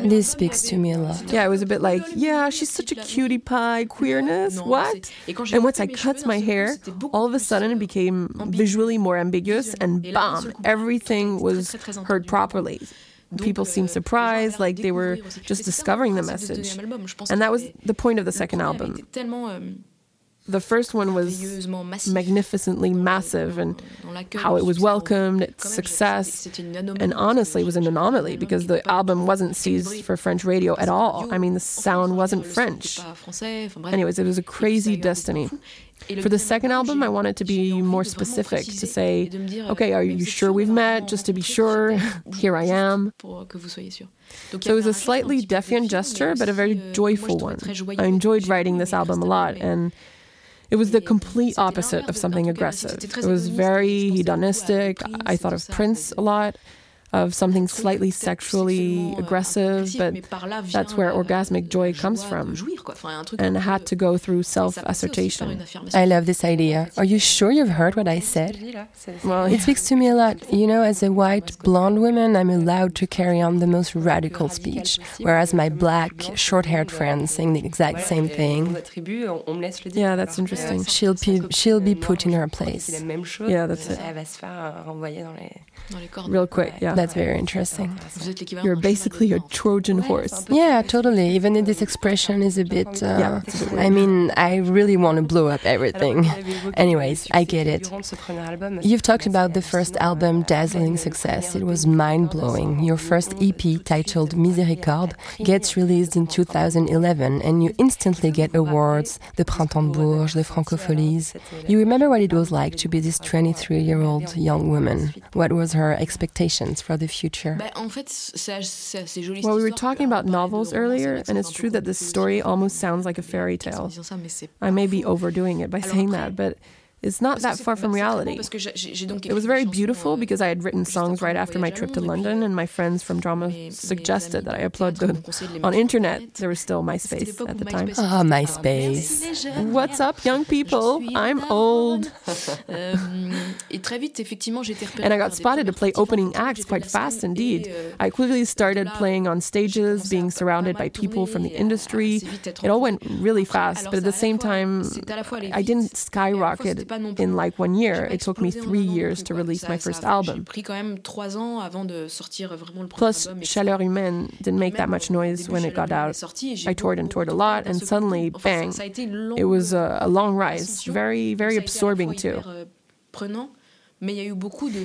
This speaks to me a lot. Yeah, it was a bit like, yeah, she's such a cutie pie, queerness, what? And once I cut my hair, all of a sudden it became visually more ambiguous, and bam, everything was heard properly. People seemed surprised, like they were just discovering the message. And that was the point of the second album the first one was magnificently massive and how it was welcomed, its success. And honestly, it was an anomaly because the album wasn't seized for French radio at all. I mean, the sound wasn't French. Anyways, it was a crazy destiny. For the second album, I wanted to be more specific to say, okay, are you sure we've met? Just to be sure, here I am. So it was a slightly defiant gesture, but a very joyful one. I enjoyed writing this album a lot, and it was the complete opposite of something aggressive. It was very hedonistic. I thought of Prince a lot of something slightly sexually aggressive, but that's where orgasmic joy comes from, and had to go through self assertion. I love this idea. Are you sure you've heard what I said? Well, it speaks to me a lot. You know, as a white blonde woman, I'm allowed to carry on the most radical speech, whereas my black, short haired friends saying the exact same thing. Yeah, that's interesting. She'll be, she'll be put in her place. Yeah, that's it. Real quick, yeah. That's very interesting. You're basically a Trojan horse. Yeah, totally. Even if this expression is a bit. Uh, yeah, a I mean, I really want to blow up everything. Anyways, I get it. You've talked about the first album, dazzling success. It was mind blowing. Your first EP, titled Miséricorde, gets released in 2011, and you instantly get awards the Printemps de Bourges, the Francofolies. You remember what it was like to be this 23 year old young woman? What was her expectations for the future? Well, we were talking about novels earlier, and it's true that this story almost sounds like a fairy tale. I may be overdoing it by saying that, but is not that far from reality. It was very beautiful euh, because I had written songs right after my trip to London, and my friends from drama suggested that I upload them on internet. There was still MySpace at the time. Ah, oh, MySpace. What's up, young people? I'm old. Euh, and I got spotted to play opening acts quite fast indeed. Euh, I quickly started playing on stages, being surrounded by people from the industry. It all went really fast, but at the same time, I didn't skyrocket in like one year. It took me three years to release my first album. Plus, Chaleur Humaine didn't make that much noise when it got out. I toured and toured a lot, and suddenly, bang, it was a, a long rise. Very, very absorbing too. Euh,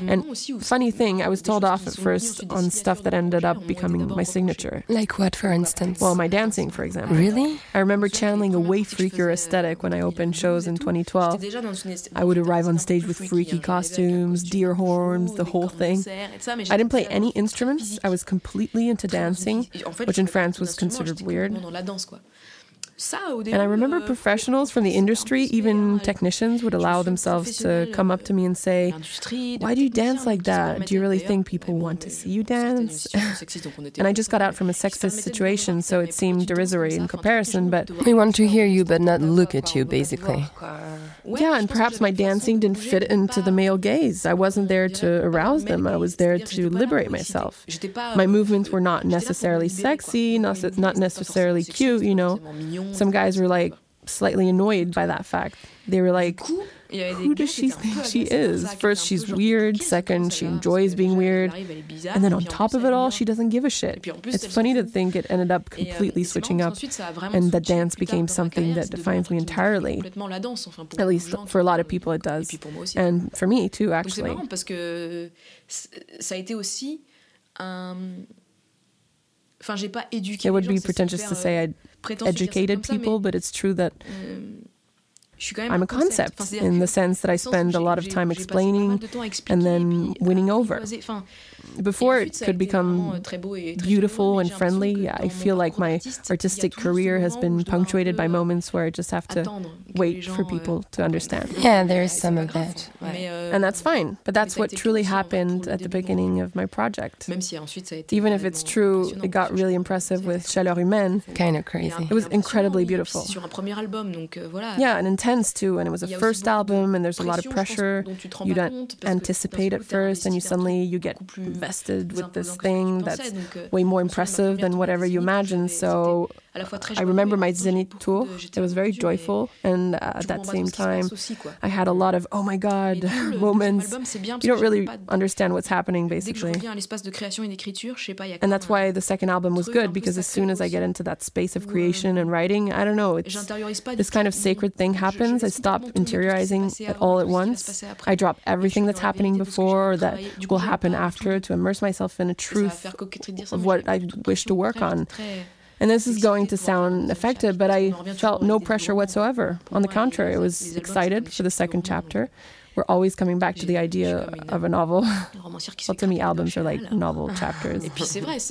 and funny thing, I was told off at first on stuff that ended up becoming my signature. Like what, for instance? Well, my dancing, for example. Really? I remember channeling a way freakier aesthetic when I opened shows in 2012. I would arrive on stage with freaky costumes, deer horns, the whole thing. I didn't play any instruments. I was completely into dancing, which in France was considered weird. And I remember euh, professionals from the industry, even technicians, would allow themselves to come up to me and say, Why do you dance like that? Do you really think people want to see you dance? and I just got out from a sexist situation, so it seemed derisory in comparison, but. We want to hear you, but not look at you, basically. Yeah, and perhaps my dancing didn't fit into the male gaze. I wasn't there to arouse them, I was there to liberate myself. My movements were not necessarily sexy, not, not necessarily cute, you know. Mm. Some guys were like slightly annoyed by that fact. They were like, who does she think she is? First, she's weird. Second, she enjoys being weird. And then on top of it all, she doesn't give a shit. It's funny to think it ended up euh, completely switching up and that dance became something that defines me entirely. At least for a lot of people, it does. And for me, too, actually. It would be pretentious to say I educated people, but it's true that euh, I'm a concept in the sense that I spend a lot of time explaining and then winning over before it could become euh, beautiful and friendly, I feel like my artistic career has been punctuated by moments where I just have to wait for people euh, to understand. Yeah, there is some of that. Euh, and that's fine, but that's what truly happened at the beginning of my project. Even if it's true, it got really impressive with Chaleur Humaine. Kind of crazy. It was incredibly beautiful. Euh, yeah, and intense too, and it was a first album, and there's a lot of pressure. You don't anticipate at first, and you suddenly you get invested with this thing that's way more impressive than whatever you imagine. So I remember my Zenith tour. It was very joyful, and at that same time, I had a lot of oh my god moments. You don't really understand what's happening, basically. And that's why the second album was good because as soon as I get into that space of creation and writing, I don't know, it's this kind of sacred thing happens. I stop interiorizing it all at once. I drop everything that's happening before that will happen after to immerse myself in a truth of what I wish to work on. And this is going to sound effective, but I felt no pressure whatsoever. On the contrary, I was excited for the second chapter. We're always coming back to the idea of a novel. well, to me, albums are like novel chapters.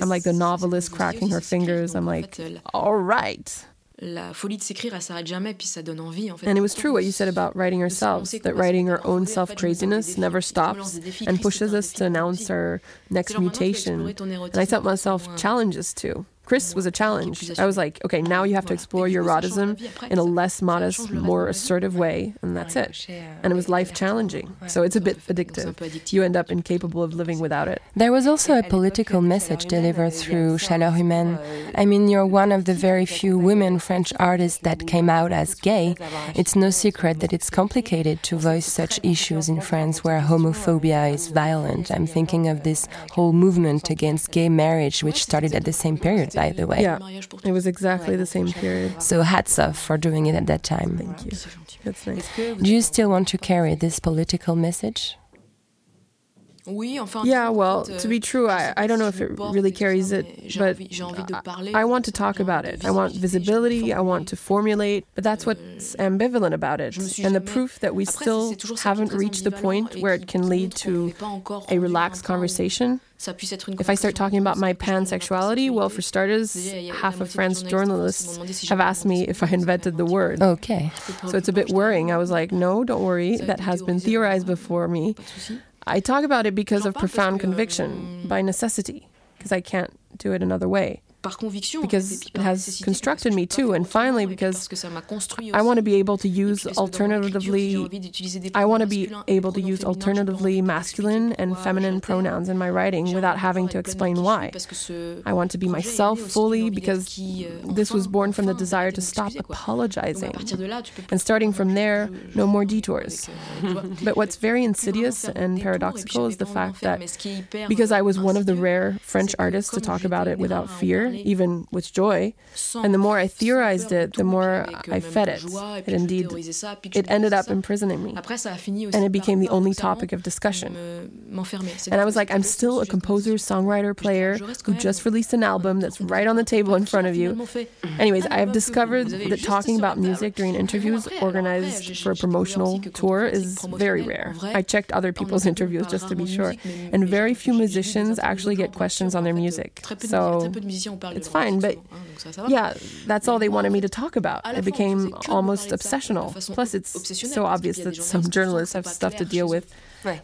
I'm like the novelist cracking her fingers. I'm like, all right. la folie de s'écrire, elle s'arrête jamais, puis ça donne envie. En fait. And it was true what you said about writing ourselves, that writing our own self craziness never stops and pushes us to announce our next mutation. And I set myself challenges too. Chris was a challenge. I was like, okay, now you have to explore your eroticism in a less modest, more assertive way, and that's it. And it was life challenging. So it's a bit addictive. You end up incapable of living without it. There was also a political message delivered through Chaleur Humaine. I mean, you're one of the very few women French artists that came out as gay. It's no secret that it's complicated to voice such issues in France where homophobia is violent. I'm thinking of this whole movement against gay marriage, which started at the same period by the way. Yeah, it was exactly the same period. So hats off for doing it at that time. Thank you. That's nice. Do you still want to carry this political message? Yeah, well, to be true, I, I don't know if it really carries it, but I want to talk about it. I want visibility, I want to formulate, but that's what's ambivalent about it. And the proof that we still haven't reached the point where it can lead to a relaxed conversation if I start talking about my pansexuality, well, for starters, half of French journalists have asked me if I invented the word. Okay. So it's a bit worrying. I was like, no, don't worry. That has been theorized before me. I talk about it because of profound conviction, by necessity, because I can't do it another way because it has constructed me too and finally because I want to be able to use alternatively I want to be able to use alternatively masculine and feminine pronouns in my writing without having to explain why. I want to be myself fully because euh, this was born from the desire to stop apologizing. And starting from there, no more detours. Euh, but what's very insidious and paradoxical is the fact that because I was one of the rare French artists to talk about it without fear, even with joy. And the more I theorized it, the more I fed it. And indeed, it ended up imprisoning me. And it became the only topic of discussion. And I was like, I'm still a composer, songwriter, player who just released an album that's right on the table in front of you. Anyways, I have discovered that talking about music during interviews organized for a promotional tour is very rare. I checked other people's interviews just to be sure. And very few musicians actually get questions on their music. So it's fine. But yeah, that's all they wanted me to talk about. It became almost obsessional. Plus, it's so obvious that some journalists have stuff to deal with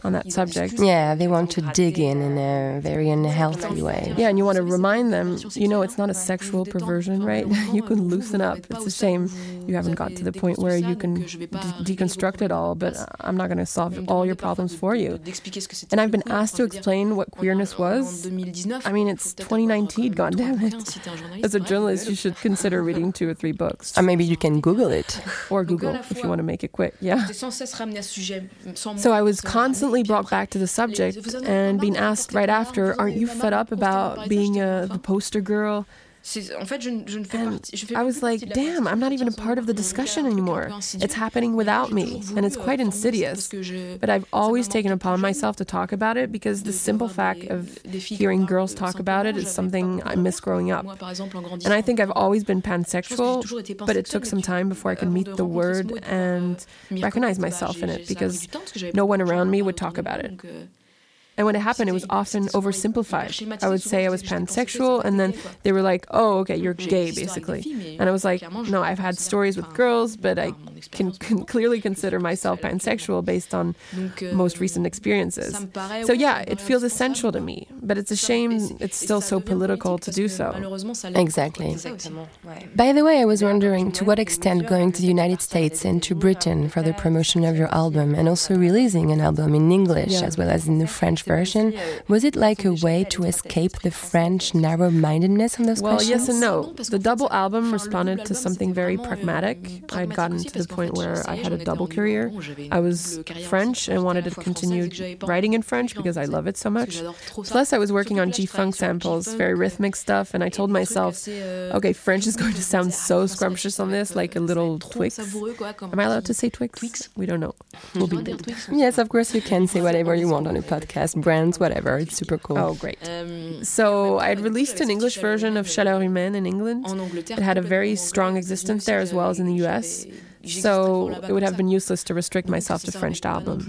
on that subject. Yeah, they want to dig in in a very unhealthy way. Yeah, and you want to remind them, you know, it's not a sexual perversion, right? you can loosen up. It's a shame you haven't got to the point where you can de deconstruct it all, but I'm not going to solve all your problems for you. And I've been asked to explain what queerness was. I mean, it's 2019, goddammit. As a journalist, you should consider reading two or three books. Or maybe you can Google it. or Google if you want to make it quick, yeah. So I was constantly constantly brought back to the subject and being asked right after, aren't you fed up about being the poster girl? En fait, je, je ne fais partie, je fais I was like, damn, I'm not even a part of the discussion anymore. It's happening without me, and it's quite insidious. But I've always taken upon myself to talk about it because the simple fact of hearing girls talk about it is something I miss growing up. And I think I've always been pansexual, but it took some time before I could meet the word and recognize myself in it because no one around me would talk about it. And when it happened, it was often oversimplified. I would say I was pansexual, and then they were like, oh, okay, you're gay, basically. And I was like, no, I've had stories with girls, but I can, can clearly consider myself pansexual based on most recent experiences. So, yeah, it feels essential to me, but it's a shame it's still so political to do so. Exactly. By the way, I was wondering to what extent going to the United States and to Britain for the promotion of your album and also releasing an album in English yeah. as well as in the French version, was it like a way to escape the French narrow mindedness on those well, questions? Well, yes and no. The double album responded to something very pragmatic. I'd gotten to the point where I had a double career. I was French and wanted to continue writing in French because I love it so much. Plus, I was working on G funk samples, very rhythmic stuff, and I told myself, okay, French is going to sound so scrumptious on this, like a little Twix. Am I allowed to say Twix? We don't know. We'll be Yes, of course you can say whatever you want on a podcast brands, whatever. It's super cool. Oh, great. Um, so I'd released an English version of Chaleur Humaine in England. It had a very strong existence there as well as in the US. So it would have been useless to restrict myself to French album,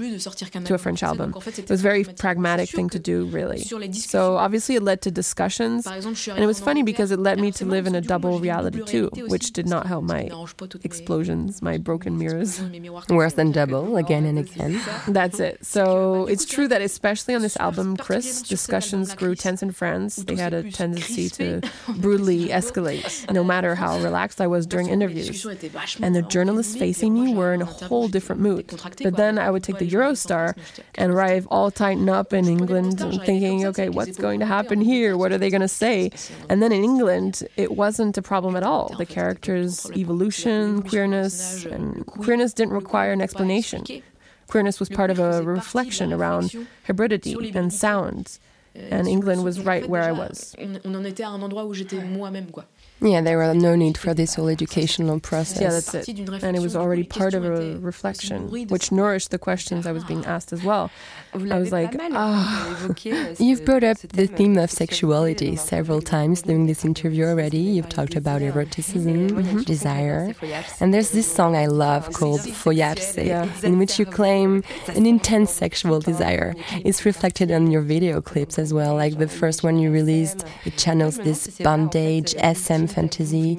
to a French album. It was a very pragmatic thing to do, really. So obviously it led to discussions, and it was funny because it led me to live in a double reality too, which did not help my explosions, my broken mirrors. Worse than double, again and again. That's it. So it's true that especially on this album, Chris, discussions grew tense in France. They had a tendency to brutally escalate, no matter how relaxed I was during interviews. And the journalists facing me were in a whole different mood. But then I would take the Eurostar and arrive all tightened up in England, thinking, okay, what's going to happen here? What are they going to say? And then in England, it wasn't a problem at all. The characters' evolution, queerness, and queerness didn't require an explanation. Queerness was part of a reflection around hybridity and sounds. And England was right where I was. On en était à un endroit où j'étais moi-même, quoi. Yeah, there was no need for this whole educational process. Yeah, that's it. And it was already part of a reflection, which nourished the questions I was being asked as well. I was like, ah. Oh. You've brought up the theme of sexuality several times during this interview already. You've talked about eroticism, mm-hmm. desire. And there's this song I love called Follarse, yeah. in which you claim an intense sexual desire. It's reflected on your video clips as well. Like the first one you released, it channels this bondage, SM fantasy.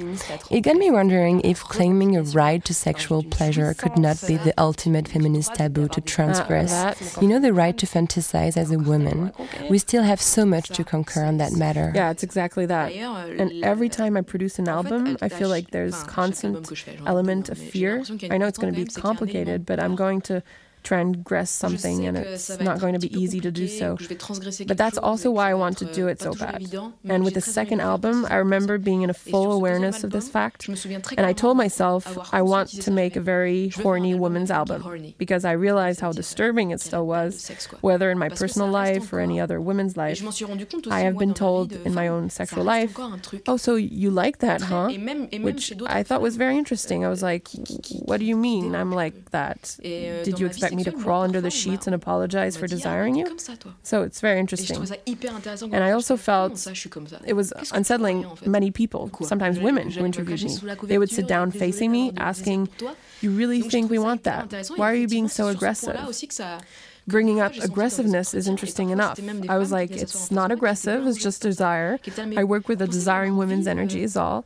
It got me wondering if claiming a right to sexual pleasure could not be the ultimate feminist taboo to transgress. Ah, you know, the right to fantasize as a woman. We still have so much to conquer on that matter. Yeah, it's exactly that. And every time I produce an album, I feel like there's constant element of fear. I know it's going to be complicated, but I'm going to transgress something and it's not going to be easy to do so. But that's also why I want to do it so bad. And with the second album, I remember being in a full awareness of this fact. And I told myself I want to make a very horny woman's album because I realized how disturbing it still was, whether in my personal life or any other woman's life. I have been told in my own sexual life, oh, so you like that, huh? Which I thought was very interesting. I was like, what do you mean I'm like that? Euh, Did you expect expect me to crawl under the sheets and apologize for desiring you. So it's very interesting. And I also felt it was unsettling many people, sometimes women who interviewed me. They would sit down facing me asking, You really think we want that? Why are you being so aggressive? Bringing up aggressiveness is interesting enough. I was like, it's not aggressive, it's just desire. I work with a desiring women's energy, is all.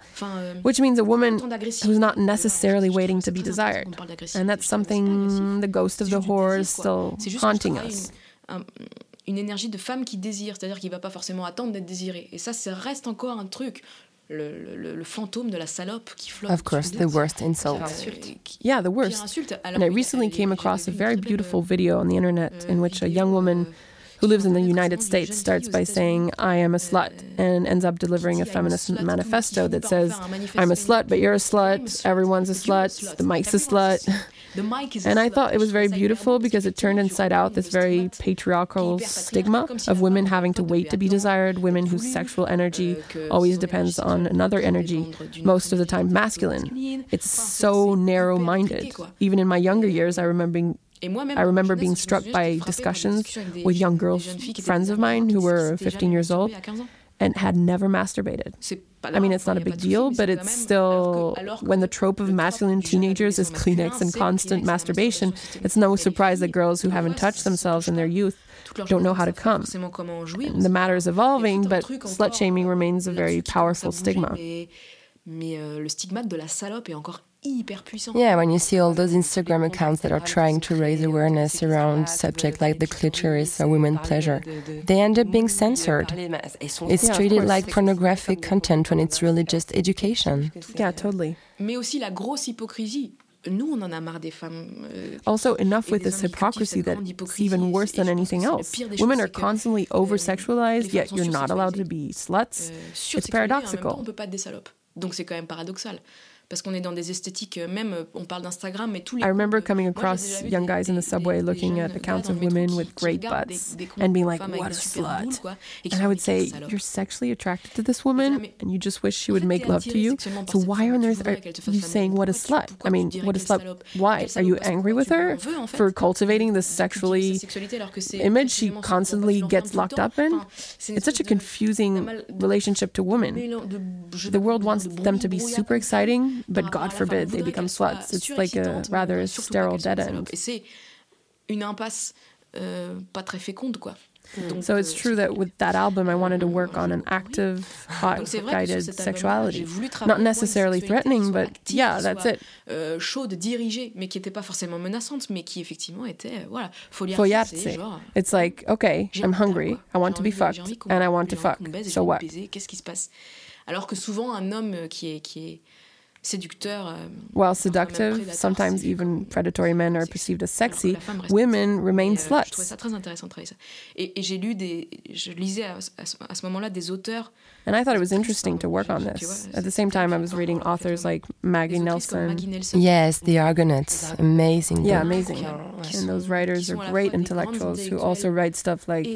Which means a woman who's not necessarily waiting to be desired. And that's something the ghost of the whore is still haunting us. Une énergie de femme qui désire, c'est-à-dire qui va pas forcément attendre d'être désirée. Et ça, ça reste encore un truc. Le, le, le, fantôme de la salope qui flotte. Of course, the worst insult. Yeah, the worst. And I recently came across a very beautiful video on the internet in which a young woman who lives in the United States starts by saying, I am a slut, and ends up delivering a feminist manifesto that says, I'm a slut, but you're a slut, everyone's a slut, the mic's a slut. And I thought it was very beautiful because it turned inside out this very patriarchal stigma of women having to wait to be desired, women whose sexual energy always depends on another energy, most of the time. masculine. It's so narrow minded. Even in my younger years, I remember being I remember being struck by discussions with young girls, friends of mine who were 15 years old and had never masturbated. I mean, it's not a big deal, but it's still, when the trope of masculine teenagers is Kleenex and constant masturbation, it's no surprise that girls who haven't touched themselves in their youth don't know how to come. The matter is evolving, but slut shaming remains a very powerful stigma. Mais euh, le stigmate de la salope est encore. Yeah, when you see all those Instagram accounts that are trying to raise awareness around subjects like the clitoris or women pleasure, they end up being censored. It's treated like pornographic content when it's really just education. Yeah, totally. Mais aussi la grosse hypocrisie. Nous, on en a marre des femmes. Euh, also, enough with this hypocrisy that it's even worse than anything else. Women are constantly euh, over sexualized, yet you're not allowed to be sluts. Euh, it's paradoxical. On peut pas être des salopes. Donc c'est quand même paradoxal. Parce qu'on est dans des esthétiques, euh, même euh, on parle d'Instagram, mais tous les. I remember coming across young guys in the subway looking at accounts of women with great butts and being like, what a slut. And I would say, you're sexually attracted to this woman and you just wish she would make love to you. So why on earth are you saying what a slut? I mean, what a slut? Why? Are you angry with her for cultivating this sexually image she constantly gets locked up in? It's such a confusing relationship to women. The world wants them to be super exciting, but God forbid they become sluts. It's like a rather sterile dead end. Une impasse euh, pas très féconde, quoi. Hmm. so it's euh, true that with that album, I wanted to hmm. work on an active, hot, guided sexuality. Not necessarily threatening, but yeah, that's it. Euh, chaude, dirigée, mais qui n'était pas forcément menaçante, mais qui effectivement était, euh, voilà, Follarse. It's euh, like, okay, I'm hungry, I want to be fucked, and I want to fuck. So what? Qu'est-ce qui se passe Alors que souvent, un homme qui est, qui est séducteur. Euh, While seductive, sometimes even predatory men are perceived as sexy, women remain sluts. Je trouvais ça très intéressant de travailler ça. Et, et j'ai lu des, je lisais à, à, à ce moment-là des auteurs And I thought it was interesting to work on this. At the same time, I was reading authors like Maggie Nelson. Yes, the Argonauts. Amazing. Yeah, amazing. And those writers are great intellectuals who also write stuff like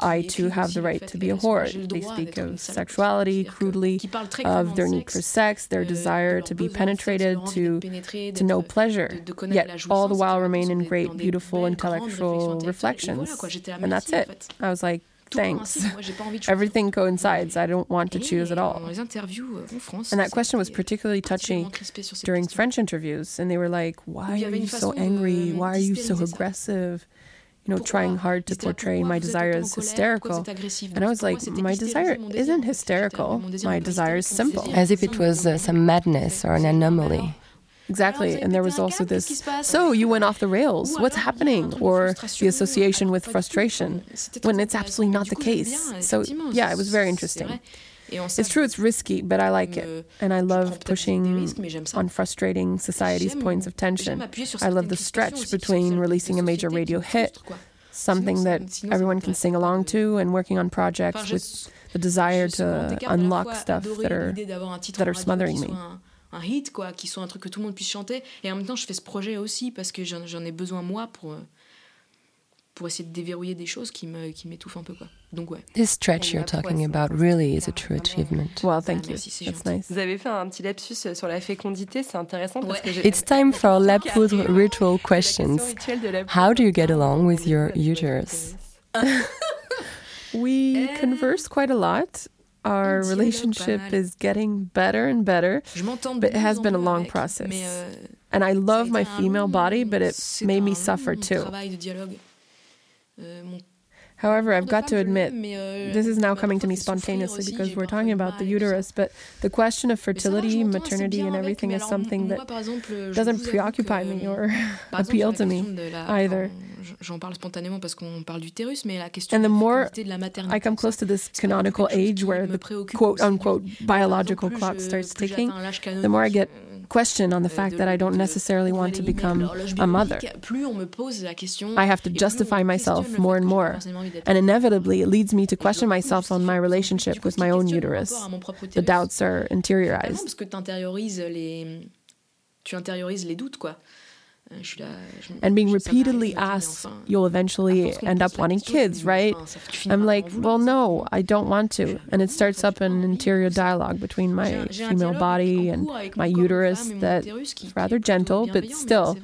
I too have the right to be a whore. They speak of sexuality crudely, of their need for sex, their desire to be penetrated, to, to know pleasure, yet all the while remain in great, beautiful intellectual reflections. And that's it. I was like, thanks. Everything coincides. I don't want to choose at all. And that question was particularly touching during French interviews. And they were like, Why are you so angry? Why are you so aggressive? You know, trying hard to portray my desire as hysterical. And I was like, My desire isn't hysterical. My desire is simple. As if it was uh, some madness or an anomaly. Exactly. And there was also this, so you went off the rails. What's happening? Or the association with frustration, when it's absolutely not the case. So, yeah, it was very interesting. It's true, it's risky, but I like it. And I love pushing on frustrating society's points of tension. I love the stretch between releasing a major radio hit, something that everyone can sing along to, and working on projects with the desire to unlock stuff that are, that are smothering me. un hit, quoi, qui soit un truc que tout le monde puisse chanter. Et en même temps, je fais ce projet aussi parce que j'en ai besoin moi pour euh, pour essayer de déverrouiller des choses qui me qui m'étouffent un peu, quoi. Donc ouais. This stretch you're talking about really is a true achievement. Well, thank you. That's nice. Vous avez fait un petit lapsus euh, sur la fécondité, c'est intéressant parce que It's time for La Poudre ritual questions. How do you get along with your uterus? we euh, converse quite a lot. our relationship is getting better and better, but it has been a long process. Euh, and I love my female body, but it made me suffer too. Euh, However, I've got to admit, euh, this is now coming to me spontaneously because we're talking about the uterus, but the question of fertility, maternity, and everything is something that doesn't preoccupy me or appeal to me either. j'en parle spontanément parce qu'on parle d'utérus, mais la question and the more de la maternité, I come close to this canonical age where the quote unquote biological clock starts ticking, the more I get question on the fact that I don't necessarily want to become a mother. I have to justify myself more and more. And inevitably, it leads me to question myself on my relationship with my own uterus. The doubts are interiorized. tu intériorises les doutes, quoi. And being repeatedly asked, you'll eventually end up wanting kids, right? I'm like, well, no, I don't want to. And it starts up an interior dialogue between my female body and my uterus that's rather gentle, but still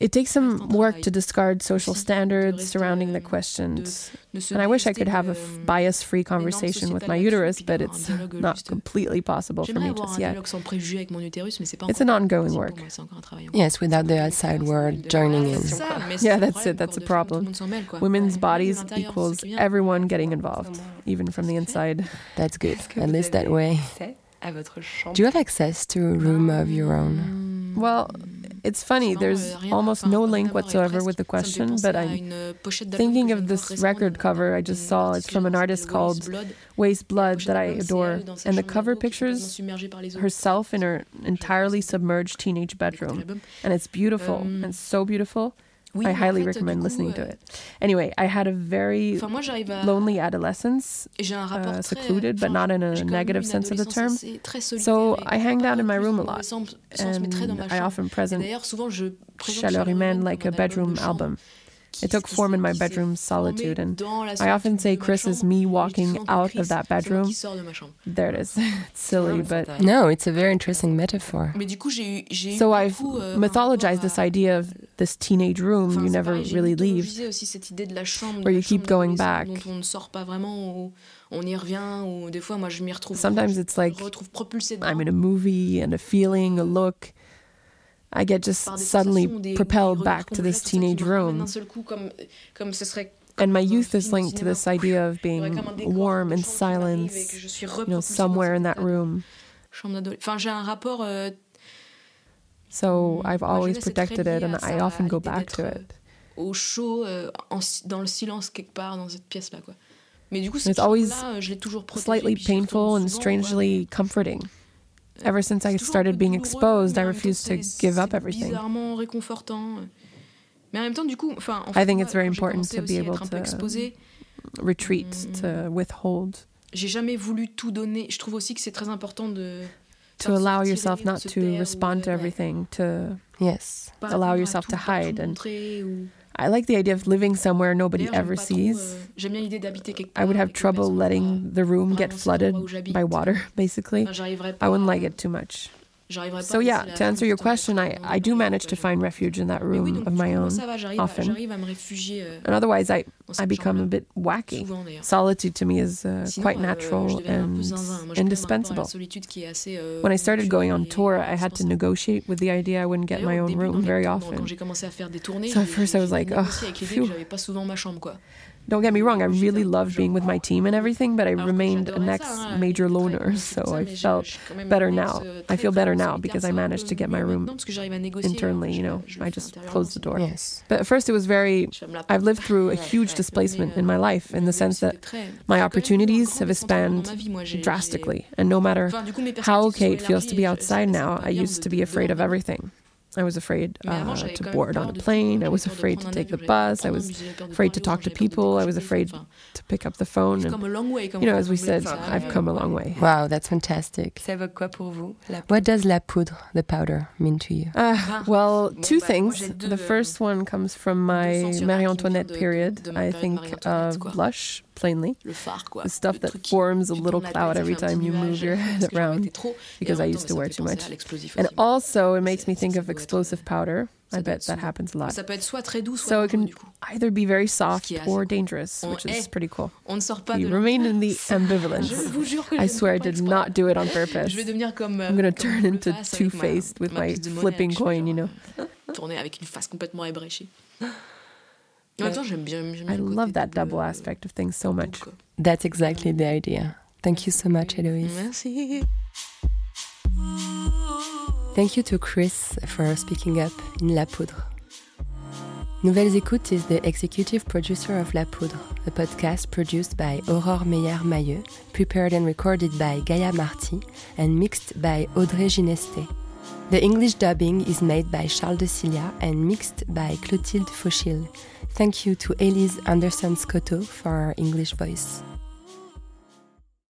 it takes some work to discard social standards surrounding the questions. And I wish I could have a bias free conversation with my uterus, but it's not completely possible for me just yet. It's an ongoing work. Yes, without the outside world joining in. Yeah, that's it. That's a problem. Women's bodies equals everyone getting involved, even from the inside. That's good. At least that way. Do you have access to a room of your own? Well, it's funny, there's almost no link whatsoever with the question, but I'm thinking of this record cover I just saw. It's from an artist called Weyes Blood that I adore. And the cover pictures herself in her entirely submerged teenage bedroom. And it's beautiful and so beautiful. I highly recommend listening to euh, it. Anyway, I had a very lonely adolescence, uh, secluded, but not in a negative sense of the term. So I hanged out in my room a lot, and I often present Chaleur Humaine like a bedroom album. It took form in my bedroom solitude, and I often say Chris is me walking out of that bedroom. There it is. it's silly, but no, it's a very interesting metaphor. So I've euh, mythologized this idea of this teenage room you never really leave, where you keep going back. Sometimes it's like I'm in a movie and a feeling, a look. I get just suddenly propelled back to this teenage room. And my youth is linked to this idea of being warm and silence, you know, somewhere in that room. Euh, so I've always protected it and I often go back to it. Au chaud, euh, dans le silence quelque part dans cette pièce là quoi. Mais du coup, it's always euh, slightly painful and strangely comforting. Ever since I started being exposed, I refuse to give up everything. Bizarrement réconfortant. Euh. Mais en même temps, du coup, enfin, I think it's very important to be able to retreat, hmm, to withhold. J'ai jamais voulu tout donner. Je trouve aussi que c'est très important de to allow yourself not to respond to everything, to yes, allow yourself to hide and I like the idea of living somewhere nobody ever sees. Euh, I would have trouble letting the room get flooded by water, basically. I wouldn't like it too much. So yeah, to answer your question, I, I do manage to find refuge in that room of my own often. Euh, and otherwise, I, I become a bit wacky. Solitude to me is uh, quite euh, natural and indispensable. Euh, when I started going on tour, I had to negotiate with the idea I wouldn't get my own room very often. So at first I was like, oh, phew. Don't get me wrong, I really loved being with my team and everything, but I remained a next major loner, so I felt better now. I feel better now because I managed to get my room internally, you know, I just closed the door. Yes. But at first it was very, I've lived through a huge displacement in my life in the sense that my opportunities have expanded drastically. And no matter how okay it feels to be outside now, I used to be afraid of everything. I was afraid uh, to board on a plane. I was afraid to take the bus. I was afraid to talk to people. I was afraid to pick up the phone. And, you know, as we said, I've come a long way. Wow, that's fantastic. What does la poudre, the powder, mean to you? Uh, well, two things. The first one comes from my Marie Antoinette period. I think of blush plainly. The stuff that forms a little cloud every time you move your head around, because I used to wear too much. And also, it makes me think of explosive powder. I bet that happens a lot. So it can either be very soft or dangerous, which is pretty cool. You remain in the ambivalence. I swear I did not do it on purpose. I'm euh, going to turn into Two Faced with my flipping coin, you know. Tourner avec une face complètement ébréchée. I love that double aspect of things so much. That's exactly the idea. Thank you so much, Héloïse. Merci. Thank you to Chris for speaking up in La Poudre. Nouvelles Écoutes is the executive producer of La Poudre, a podcast produced by Aurore Meyer-Mailleux, prepared and recorded by Gaia Marty, and mixed by Audrey Gineste. The English dubbing is made by Charles de Cilia and mixed by Clotilde Fauchil. Thank you to Elise Anderson Scotto for our English voice.